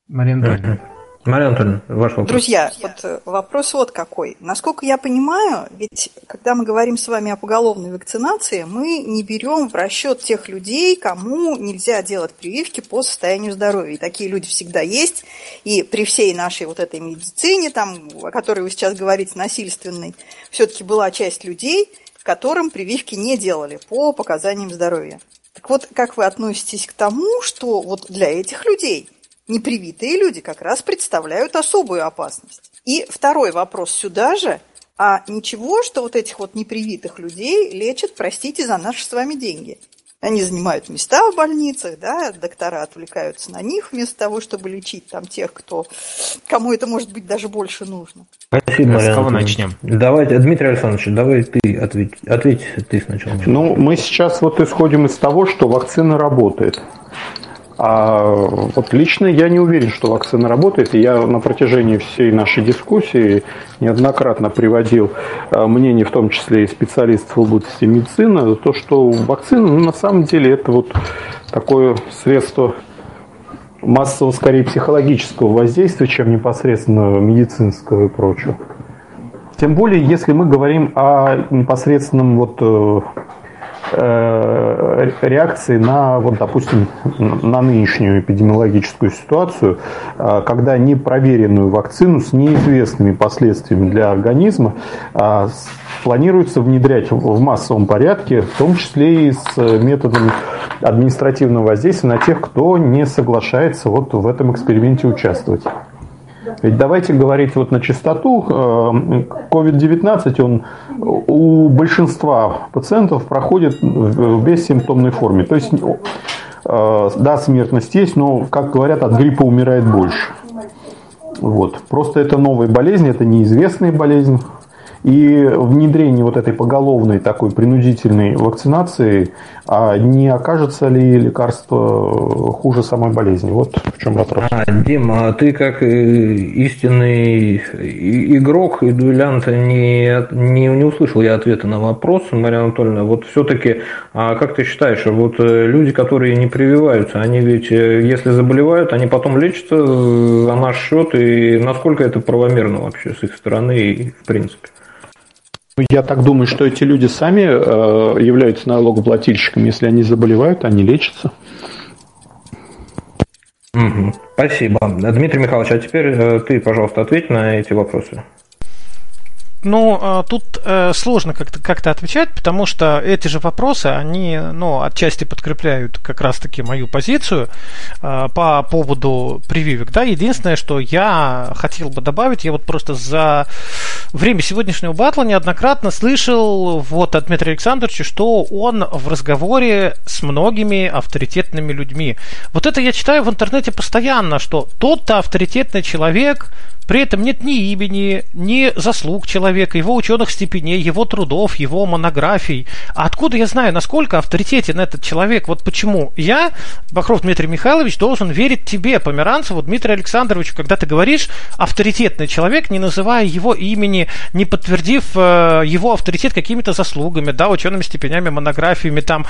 Марина Мария Анатольевна, ваш вопрос. Друзья, вот э, вопрос вот какой. Насколько я понимаю, ведь когда мы говорим с вами о поголовной вакцинации, мы не берем в расчет тех людей, кому нельзя делать прививки по состоянию здоровья. И такие люди всегда есть. И при всей нашей вот этой медицине, там, о которой вы сейчас говорите, насильственной, все-таки была часть людей, которым прививки не делали по показаниям здоровья. Так вот, как вы относитесь к тому, что вот для этих людей – непривитые люди как раз представляют особую опасность. И второй вопрос сюда же. А ничего, что вот этих вот непривитых людей лечат, простите, за наши с вами деньги. Они занимают места в больницах, да, доктора отвлекаются на них вместо того, чтобы лечить там тех, кто, кому это может быть даже больше нужно. Спасибо, Марьяна. С кого начнем? Давайте, Дмитрий Александрович, давай ты ответь, ответь ты сначала. Ну, мы сейчас вот исходим из того, что вакцина работает. А вот лично я не уверен, что вакцина работает. И я на протяжении всей нашей дискуссии неоднократно приводил а, мнение, в том числе и специалистов в области медицины, то, что вакцина ну, на самом деле это вот такое средство массового, скорее, психологического воздействия, чем непосредственно медицинского и прочего. Тем более, если мы говорим о непосредственном вот э, реакции на, вот, допустим, на нынешнюю эпидемиологическую ситуацию, э, когда непроверенную вакцину с неизвестными последствиями для организма э, планируется внедрять в массовом порядке, в том числе и с методом административного воздействия на тех, кто не соглашается вот в этом эксперименте участвовать. Ведь давайте говорить вот на чистоту, COVID-19, он у большинства пациентов проходит в бессимптомной форме. То есть, э, да, смертность есть, но, как говорят, от гриппа умирает больше. Вот. Просто это новая болезнь, это неизвестная болезнь. И внедрение вот этой поголовной такой принудительной вакцинации, а не окажется ли лекарство хуже самой болезни? Вот в чем вопрос. А, Дима, а ты как истинный игрок и дуэлянт не, не, не услышал я ответа на вопрос, Мария Анатольевна. Вот все-таки, а как ты считаешь, вот э, люди, которые не прививаются, они ведь, э, если заболевают, они потом лечатся за наш счет, и насколько это правомерно вообще с их стороны и в принципе? Я так думаю, что эти люди сами э, являются налогоплательщиками. Если они заболевают, они лечатся. Спасибо. Дмитрий Михайлович, а теперь э, ты, пожалуйста, ответь на эти вопросы. Ну, а, тут э, сложно как-то как отвечать, потому что эти же вопросы, они, ну, отчасти подкрепляют как раз-таки мою позицию э, по поводу прививок, да. Единственное, что я хотел бы добавить, я вот просто за время сегодняшнего батла неоднократно слышал вот от Дмитрия Александровича, что он в разговоре с многими авторитетными людьми. Вот это я читаю в интернете постоянно, что тот-то авторитетный человек при этом нет ни имени, ни заслуг человека, его ученых степеней, его трудов, его монографий. А откуда я знаю, насколько авторитетен этот человек? Вот почему я, Бахров Дмитрий Михайлович, должен верить тебе, Померанцеву Дмитрию Александровичу, когда ты говоришь авторитетный человек, не называя его имени, не подтвердив э, его авторитет какими-то заслугами, да, учеными степенями, монографиями, там,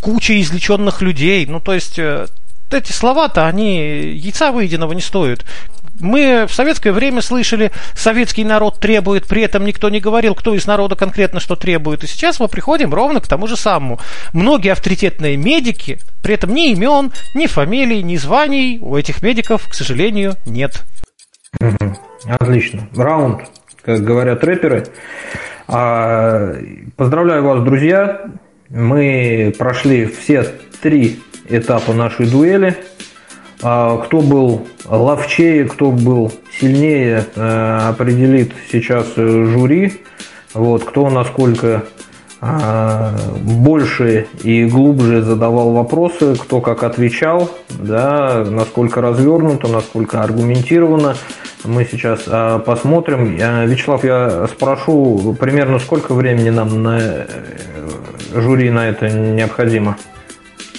кучей излеченных людей. Ну, то есть э, эти слова-то, они яйца выеденного не стоят. Мы в советское время слышали, советский народ требует, при этом никто не говорил, кто из народа конкретно что требует. И сейчас мы приходим ровно к тому же самому. Многие авторитетные медики, при этом ни имен, ни фамилий, ни званий у этих медиков, к сожалению, нет. Отлично. Раунд, как говорят рэперы. А, поздравляю вас, друзья. Мы прошли все три этапа нашей дуэли. А кто был ловчее, кто был сильнее, э, определит сейчас э, жюри. Вот, кто насколько а, больше и глубже задавал вопросы, кто как отвечал, да, насколько развернуто, насколько аргументированно. Мы сейчас посмотрим. Вячеслав, я спрошу, примерно сколько времени нам на э, жюри на это необходимо?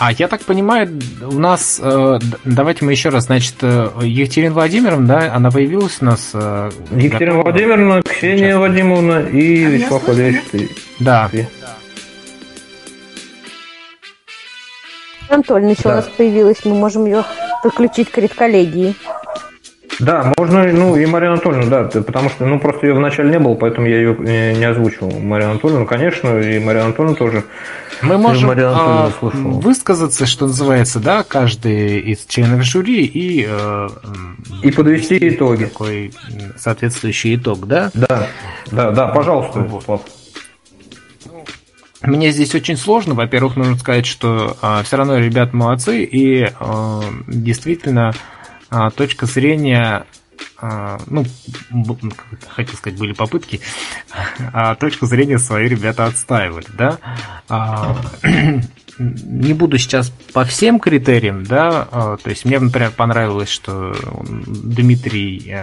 А я так понимаю, у нас, э, давайте мы еще раз, значит, э, Екатерина Владимировна, да, она появилась у нас. Э, Екатерина готова... Владимировна, Ксения Вадимовна и а Вячеслав Валерьевич. Да. Анатольевна еще да. у нас появилась, мы можем ее подключить к редколлегии. Да, можно, ну, и Мария Анатольевна, да, потому что, ну, просто ее вначале не было, поэтому я ее не озвучил. Мария Анатольевна, конечно, и Мария Анатольевна тоже. Мы можем а, высказаться, что называется, да, каждый из членов жюри и... Э, и подвести итоги. Такой соответствующий итог, да? Да, да, да, пожалуйста, вот. Мне здесь очень сложно. Во-первых, нужно сказать, что э, все равно ребят молодцы, и э, действительно а, точка зрения а, ну, хотел сказать, были попытки, а точку зрения свои ребята отстаивали, да. А, не буду сейчас по всем критериям, да, а, то есть мне, например, понравилось, что Дмитрий,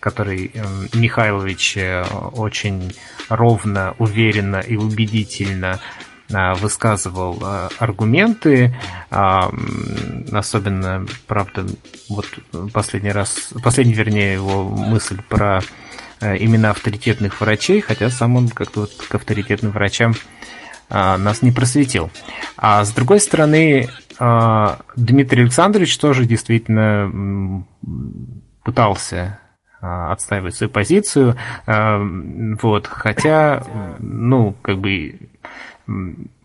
который Михайлович очень ровно, уверенно и убедительно а, высказывал а, аргументы, а, особенно, правда, вот последний раз, последний, вернее, его мысль про имена авторитетных врачей, хотя сам он как-то вот к авторитетным врачам нас не просветил. А с другой стороны, Дмитрий Александрович тоже действительно пытался отстаивать свою позицию, вот, хотя, ну, как бы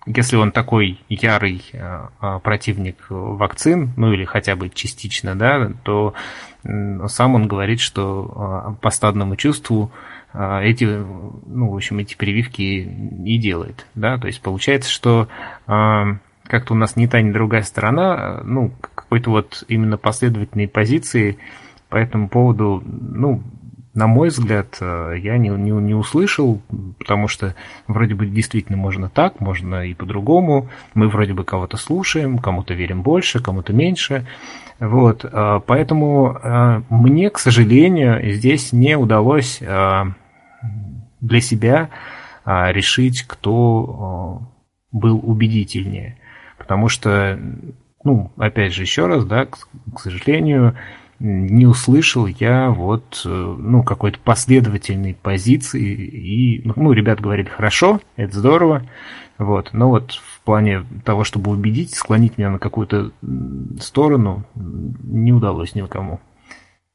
если он такой ярый э, э, противник вакцин, ну или хотя бы частично, да, то сам он говорит, что по стадному чувству эти, ну, в общем, эти прививки и делает, да, то есть получается, что как-то у нас ни та, ни другая сторона, ну, какой-то вот именно последовательной позиции по этому поводу, ну, на мой взгляд, э, я не, не, не услышал, потому что вроде бы действительно можно так, можно и по-другому. Мы вроде бы кого-то слушаем, кому-то верим больше, кому-то меньше. Вот, э, поэтому э, мне, к сожалению, здесь не удалось для себя решить, кто был убедительнее. Потому что, ну, опять же, еще раз, да, к, к сожалению, не услышал я вот, э, ну, какой-то последовательной позиции. И, ну, ребят говорили, хорошо, это здорово, вот, но вот в плане того, чтобы убедить, склонить меня на какую-то сторону, не удалось никому.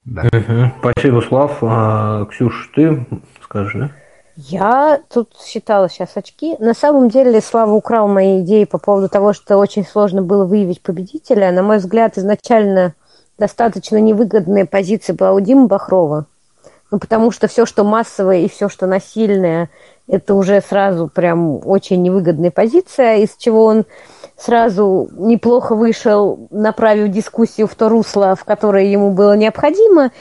Да. Угу. Спасибо, Слав. А, Ксюш, ты скажешь, да? Я тут считала сейчас очки. На самом деле Слава украл мои идеи по поводу того, что очень сложно было выявить победителя. На мой взгляд, изначально достаточно невыгодная позиция была у Димы Бахрова. Ну, потому что все, что массовое и все, что насильное, это уже сразу прям очень невыгодная позиция, из чего он сразу неплохо вышел, направив дискуссию в то русло, в которое ему было необходимо.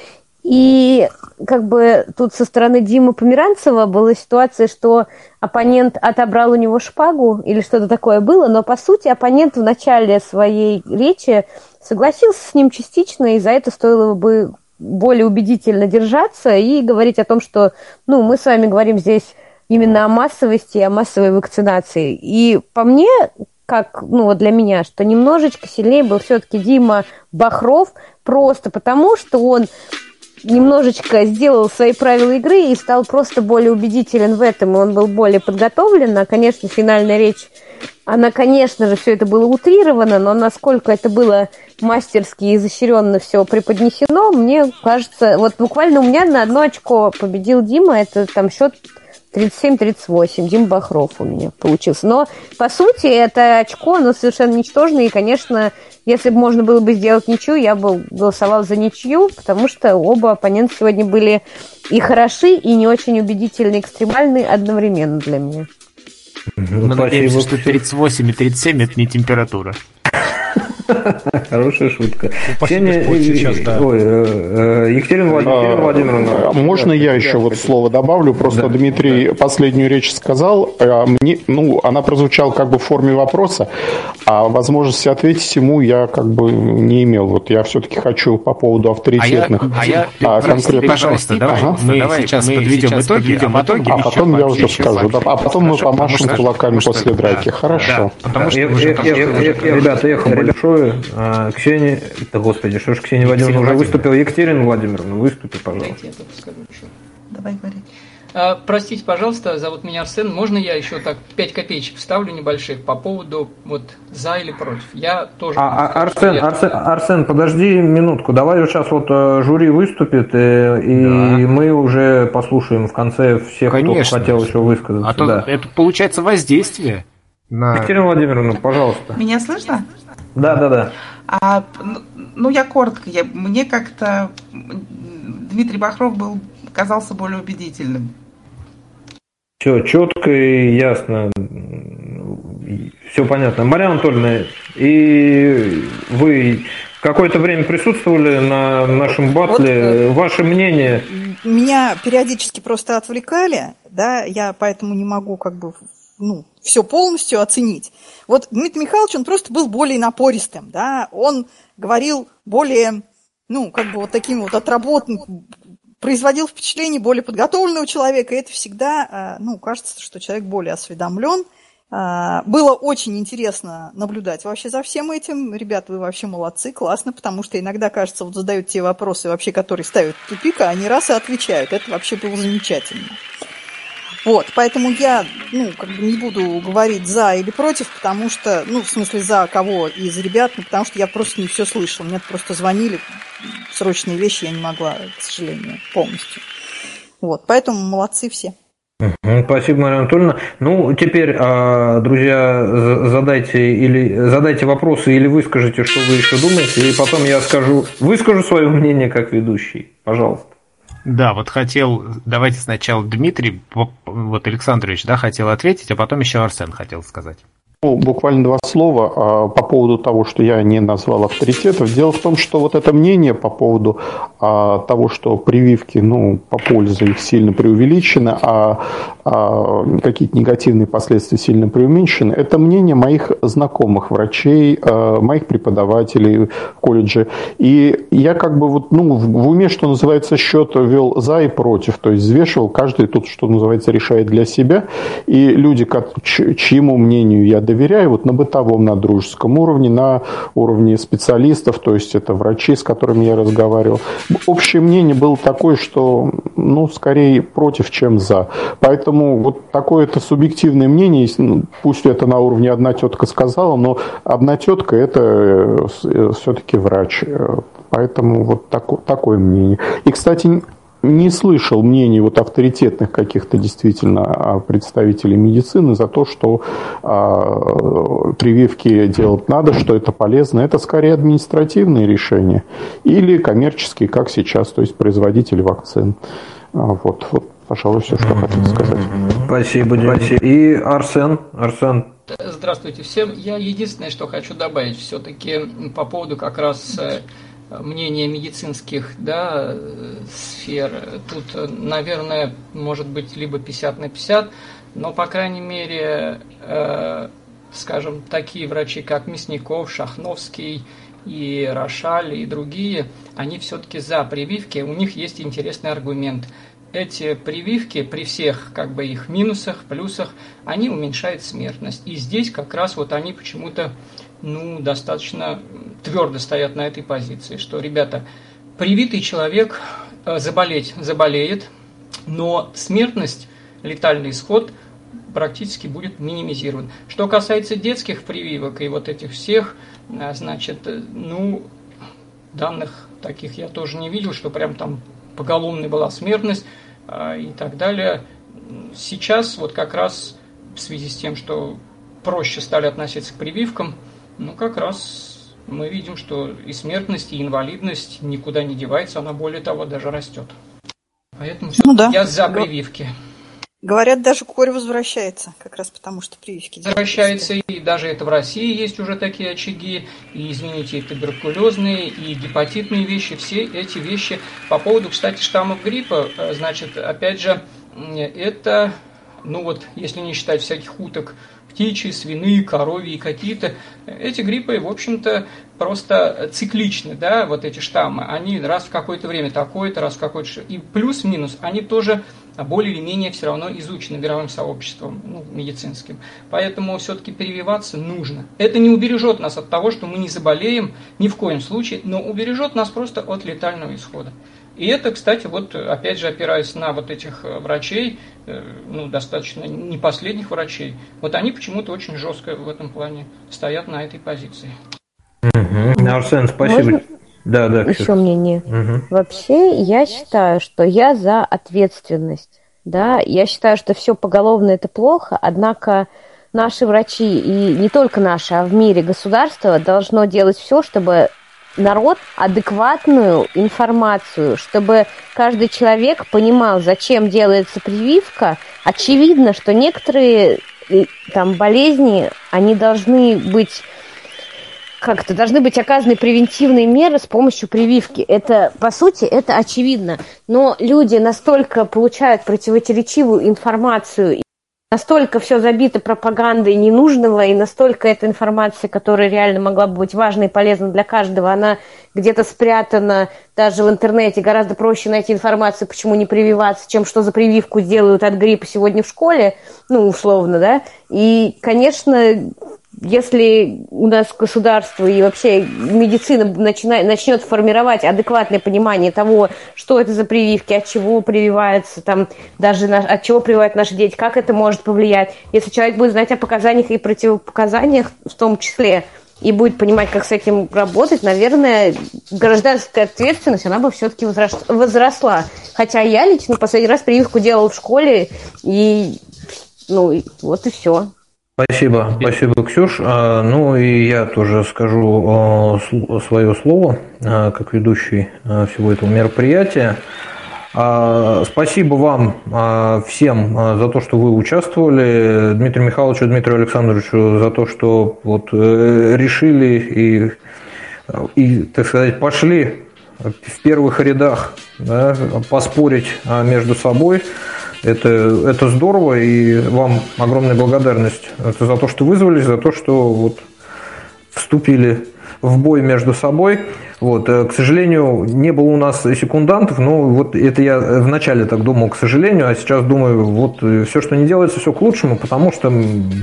И как бы тут со стороны Димы Померанцева была ситуация, что оппонент отобрал у него шпагу или что-то такое было, но по сути оппонент в начале своей речи согласился с ним частично, и за это стоило бы более убедительно держаться и говорить о том, что ну, мы с вами говорим здесь именно о массовости, о массовой вакцинации. И по мне, как ну, вот для меня, что немножечко сильнее был все-таки Дима Бахров, просто потому что он немножечко сделал свои правила игры и стал просто более убедителен в этом, и он был более подготовлен, а, конечно, финальная речь она, конечно же, все это было утрировано, но насколько это было мастерски и изощренно все преподнесено, мне кажется, вот буквально у меня на одно очко победил Дима, это там счет 37-38, Дим Бахров у меня получился. Но, по сути, это очко, оно совершенно ничтожное, и, конечно, если бы можно было бы сделать ничью, я бы голосовал за ничью, потому что оба оппонента сегодня были и хороши, и не очень убедительны, экстремальны одновременно для меня. Мы надеемся, что 38 и 37 это не температура. Хорошая шутка. Ксения, сейчас, да. Ой, э, э, Екатерина Владимировна. Можно я еще вот слово добавлю? Просто Дмитрий последнюю речь сказал. А мне, ну, она прозвучала как бы в форме вопроса, а возможности ответить ему я как бы не имел. Вот я все-таки хочу по поводу авторитетных. А я, а я конкретно. Пожалуйста, давай, ага. мы давай, сейчас мы подведем сейчас итоги, подведем а потом, а потом я уже скажу. Да, а потом мы помашем кулаками после драки. Хорошо. Потому что ребята, эхо большое большое. А, Ксения... Да господи, что ж Ксения Владимировна уже выступила? Екатерина Владимировна, выступи, пожалуйста. я только скажу еще. Давай говори. А, простите, пожалуйста, зовут меня Арсен. Можно я еще так 5 копеечек вставлю небольших по поводу вот за или против? Я тоже. А, а Арсен, Арсен, Арсен, подожди минутку. Давай сейчас вот э, жюри выступит, э, и да. мы уже послушаем в конце всех, Конечно. кто хотел еще высказаться. А то да. это получается воздействие. На... Екатерина Владимировна, пожалуйста. Меня слышно? Да, да, да. А, ну, я коротко. Я, мне как-то Дмитрий Бахров был, казался более убедительным. Все четко и ясно. Все понятно. Мария Анатольевна, и вы какое-то время присутствовали на нашем батле. Вот, Ваше мнение? Меня периодически просто отвлекали, да, я поэтому не могу как бы ну, все полностью оценить. Вот Дмитрий Михайлович, он просто был более напористым, да, он говорил более, ну, как бы вот таким вот отработанным, производил впечатление более подготовленного человека, и это всегда, э, ну, кажется, что человек более осведомлен. Э, было очень интересно наблюдать вообще за всем этим. Ребята, вы вообще молодцы, классно, потому что иногда, кажется, вот задают те вопросы вообще, которые ставят тупик, а они раз и отвечают. Это вообще было замечательно. Вот, поэтому я, ну, как бы не буду говорить за или против, потому что, ну, в смысле, за кого из ребят, ну, потому что я просто не все слышала. Мне просто звонили, срочные вещи я не могла, к сожалению, полностью. Вот, поэтому молодцы все. Спасибо, Мария Анатольевна. Ну, теперь, а, друзья, за- задайте или задайте вопросы или выскажите, что вы еще думаете, и потом я скажу, выскажу свое мнение как ведущий. Пожалуйста. Да, вот хотел, давайте сначала Дмитрий, вот Александрович, да, хотел ответить, а потом еще Арсен хотел сказать. Ну, буквально два слова а, по поводу того, что я не назвал авторитетов. Дело в том, что вот это мнение по поводу а, того, что прививки, ну, по пользе их сильно преувеличены, а, а какие-то негативные последствия сильно преуменьшены, это мнение моих знакомых врачей, моих преподавателей в колледже. И я как бы вот, ну, в уме, что называется, счет вел за и против, то есть взвешивал, каждый тут, что называется, решает для себя. И люди, ч- чьему мнению я доверяю, вот на бытовом, на дружеском уровне, на уровне специалистов, то есть это врачи, с которыми я разговаривал. Общее мнение было такое, что, ну, скорее против, чем за. Поэтому вот такое это субъективное мнение, ну, пусть это на уровне одна тетка сказала, но одна тетка это все-таки врач. Э, Поэтому вот тако- такое мнение. И, кстати, не слышал мнений вот авторитетных каких-то действительно а, представителей медицины за то, что а, прививки делать надо, что это полезно. Это скорее административные решения или коммерческие, как сейчас, то есть производители вакцин. А, Вот, вот пожалуй, все, что хотел сказать. Спасибо, Спасибо. И Арсен, Арсен, Здравствуйте всем. Я единственное, что хочу добавить, все-таки по поводу как раз э, мнения медицинских да, сфер. Тут, наверное, может быть либо 50 на 50, но, по крайней мере, э, скажем, такие врачи, как Мясников, Шахновский и Рошаль и другие, они все-таки за прививки, у них есть интересный аргумент – эти прививки при всех как бы их минусах, плюсах, они уменьшают смертность. И здесь как раз вот они почему-то ну, достаточно твердо стоят на этой позиции, что, ребята, привитый человек э, заболеть заболеет, но смертность, летальный исход практически будет минимизирован. Что касается детских прививок и вот этих всех, э, значит, э, ну, данных таких я тоже не видел, что прям там поголовной была смертность и так далее. Сейчас вот как раз в связи с тем, что проще стали относиться к прививкам, ну как раз мы видим, что и смертность, и инвалидность никуда не девается, она более того даже растет. Поэтому Ну да. я за прививки. Говорят, даже корь возвращается, как раз потому, что прививки делают. Возвращается, и даже это в России есть уже такие очаги, и, извините, и туберкулезные, и гепатитные вещи, все эти вещи. По поводу, кстати, штаммов гриппа, э, значит, опять же, это, ну вот, если не считать всяких уток, птичьи, свиные, коровьи и какие-то, эти гриппы, в общем-то, просто цикличны, да, вот эти штаммы. Они раз в какое-то время такое-то, раз в какое-то... И плюс-минус, они тоже более или менее все равно изучены мировым сообществом, ну, медицинским. Поэтому все-таки прививаться нужно. Это не убережет нас от того, что мы не заболеем ни в коем случае, но убережет нас просто от летального исхода. И это, кстати, вот опять же опираясь на вот этих э, врачей, э, ну, достаточно не последних врачей, вот они почему-то очень жестко в этом плане стоят на этой позиции. Мгм. Арсен, спасибо. Можно Да, да. еще мнение? Мгм. Вообще, я считаю, что я за ответственность. Да, я считаю, что все поголовно это плохо, однако наши врачи, и не только наши, а в мире государство должно делать все, чтобы народ адекватную информацию, чтобы каждый человек понимал, зачем делается прививка. Очевидно, что некоторые э, там болезни, они должны быть как-то должны быть оказаны превентивные меры с помощью прививки. Это, по сути, это очевидно. Но люди настолько получают противоречивую информацию, настолько все забито пропагандой ненужного, и настолько эта информация, которая реально могла бы быть важной и полезной для каждого, она где-то спрятана даже в интернете. Гораздо проще найти информацию, почему не прививаться, чем что за прививку делают от гриппа сегодня в школе, ну, условно, да. И, конечно, если у нас государство и вообще медицина начнет формировать адекватное понимание того, что это за прививки, от чего прививаются, там, даже на- от чего прививают наши дети, как это может повлиять, если человек будет знать о показаниях и противопоказаниях в том числе, и будет понимать, как с этим работать, наверное, гражданская ответственность, она бы все-таки возросла. Хотя я лично последний раз прививку делал в школе, и ну, вот и все. Спасибо, спасибо, Ксюш. А, ну и я тоже скажу а, свое слово, а, как ведущий всего этого мероприятия. Спасибо вам всем за то, что вы участвовали, Дмитрию Михайловичу, Дмитрию Александровичу за то, что вот э, решили и, и так сказать, пошли в первых рядах да, поспорить между собой. Это, это здорово, и вам огромная благодарность это за то, что вызвались, за то, что вот вступили в бой между собой. Вот. Э, к сожалению, не было у нас секундантов, но вот это я вначале так думал, к сожалению, а сейчас думаю, вот э, все, что не делается, все к лучшему, потому что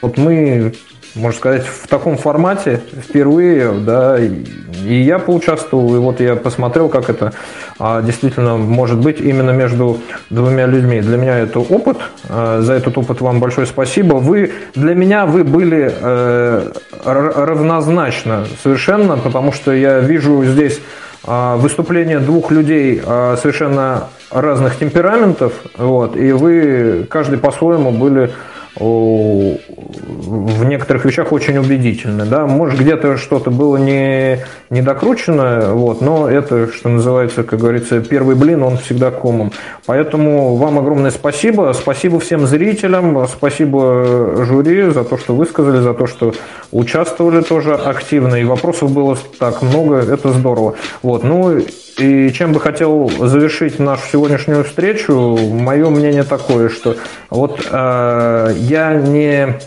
вот мы можно сказать, в таком формате впервые, да, и я поучаствовал, и вот я посмотрел, как это а, действительно может быть именно между двумя людьми. Для меня это опыт, а, за этот опыт вам большое спасибо. Вы, для меня вы были э, равнозначно совершенно, потому что я вижу здесь а, выступление двух людей совершенно разных темпераментов, вот, и вы каждый по-своему были в некоторых вещах очень убедительны. Да? Может, где-то что-то было не, не докручено, вот, но это, что называется, как говорится, первый блин, он всегда комом. Поэтому вам огромное спасибо. Спасибо всем зрителям, спасибо жюри за то, что высказали, за то, что участвовали тоже активно. И вопросов было так много, это здорово. Вот, ну, и чем бы хотел завершить нашу сегодняшнюю встречу, мое мнение такое, что вот э, я не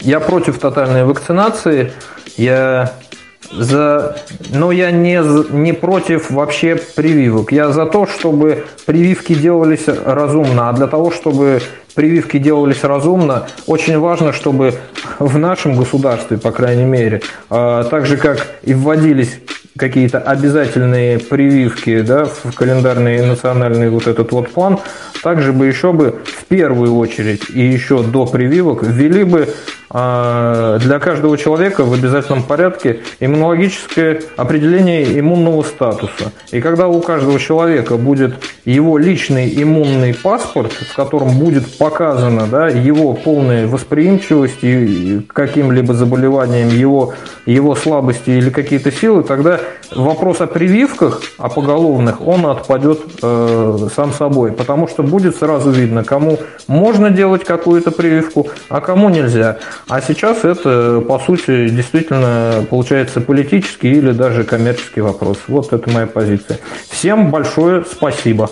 я против тотальной вакцинации, я за, но я не, не против вообще прививок. Я за то, чтобы прививки делались разумно. А для того, чтобы прививки делались разумно, очень важно, чтобы в нашем государстве, по крайней мере, э, так же как и вводились какие-то обязательные прививки да, в календарный национальный вот этот вот план, также бы еще бы в первую очередь и еще до прививок ввели бы а, для каждого человека в обязательном порядке иммунологическое определение иммунного статуса. И когда у каждого человека будет его личный иммунный паспорт, в котором будет показана да, его полная восприимчивость к каким-либо заболеваниям, его, его слабости или какие-то силы, тогда вопрос о прививках, о поголовных, он отпадет э, сам собой, потому что будет сразу видно, кому можно делать какую-то прививку, а кому нельзя. А сейчас это, по сути, действительно получается политический или даже коммерческий вопрос. Вот это моя позиция. Всем большое спасибо.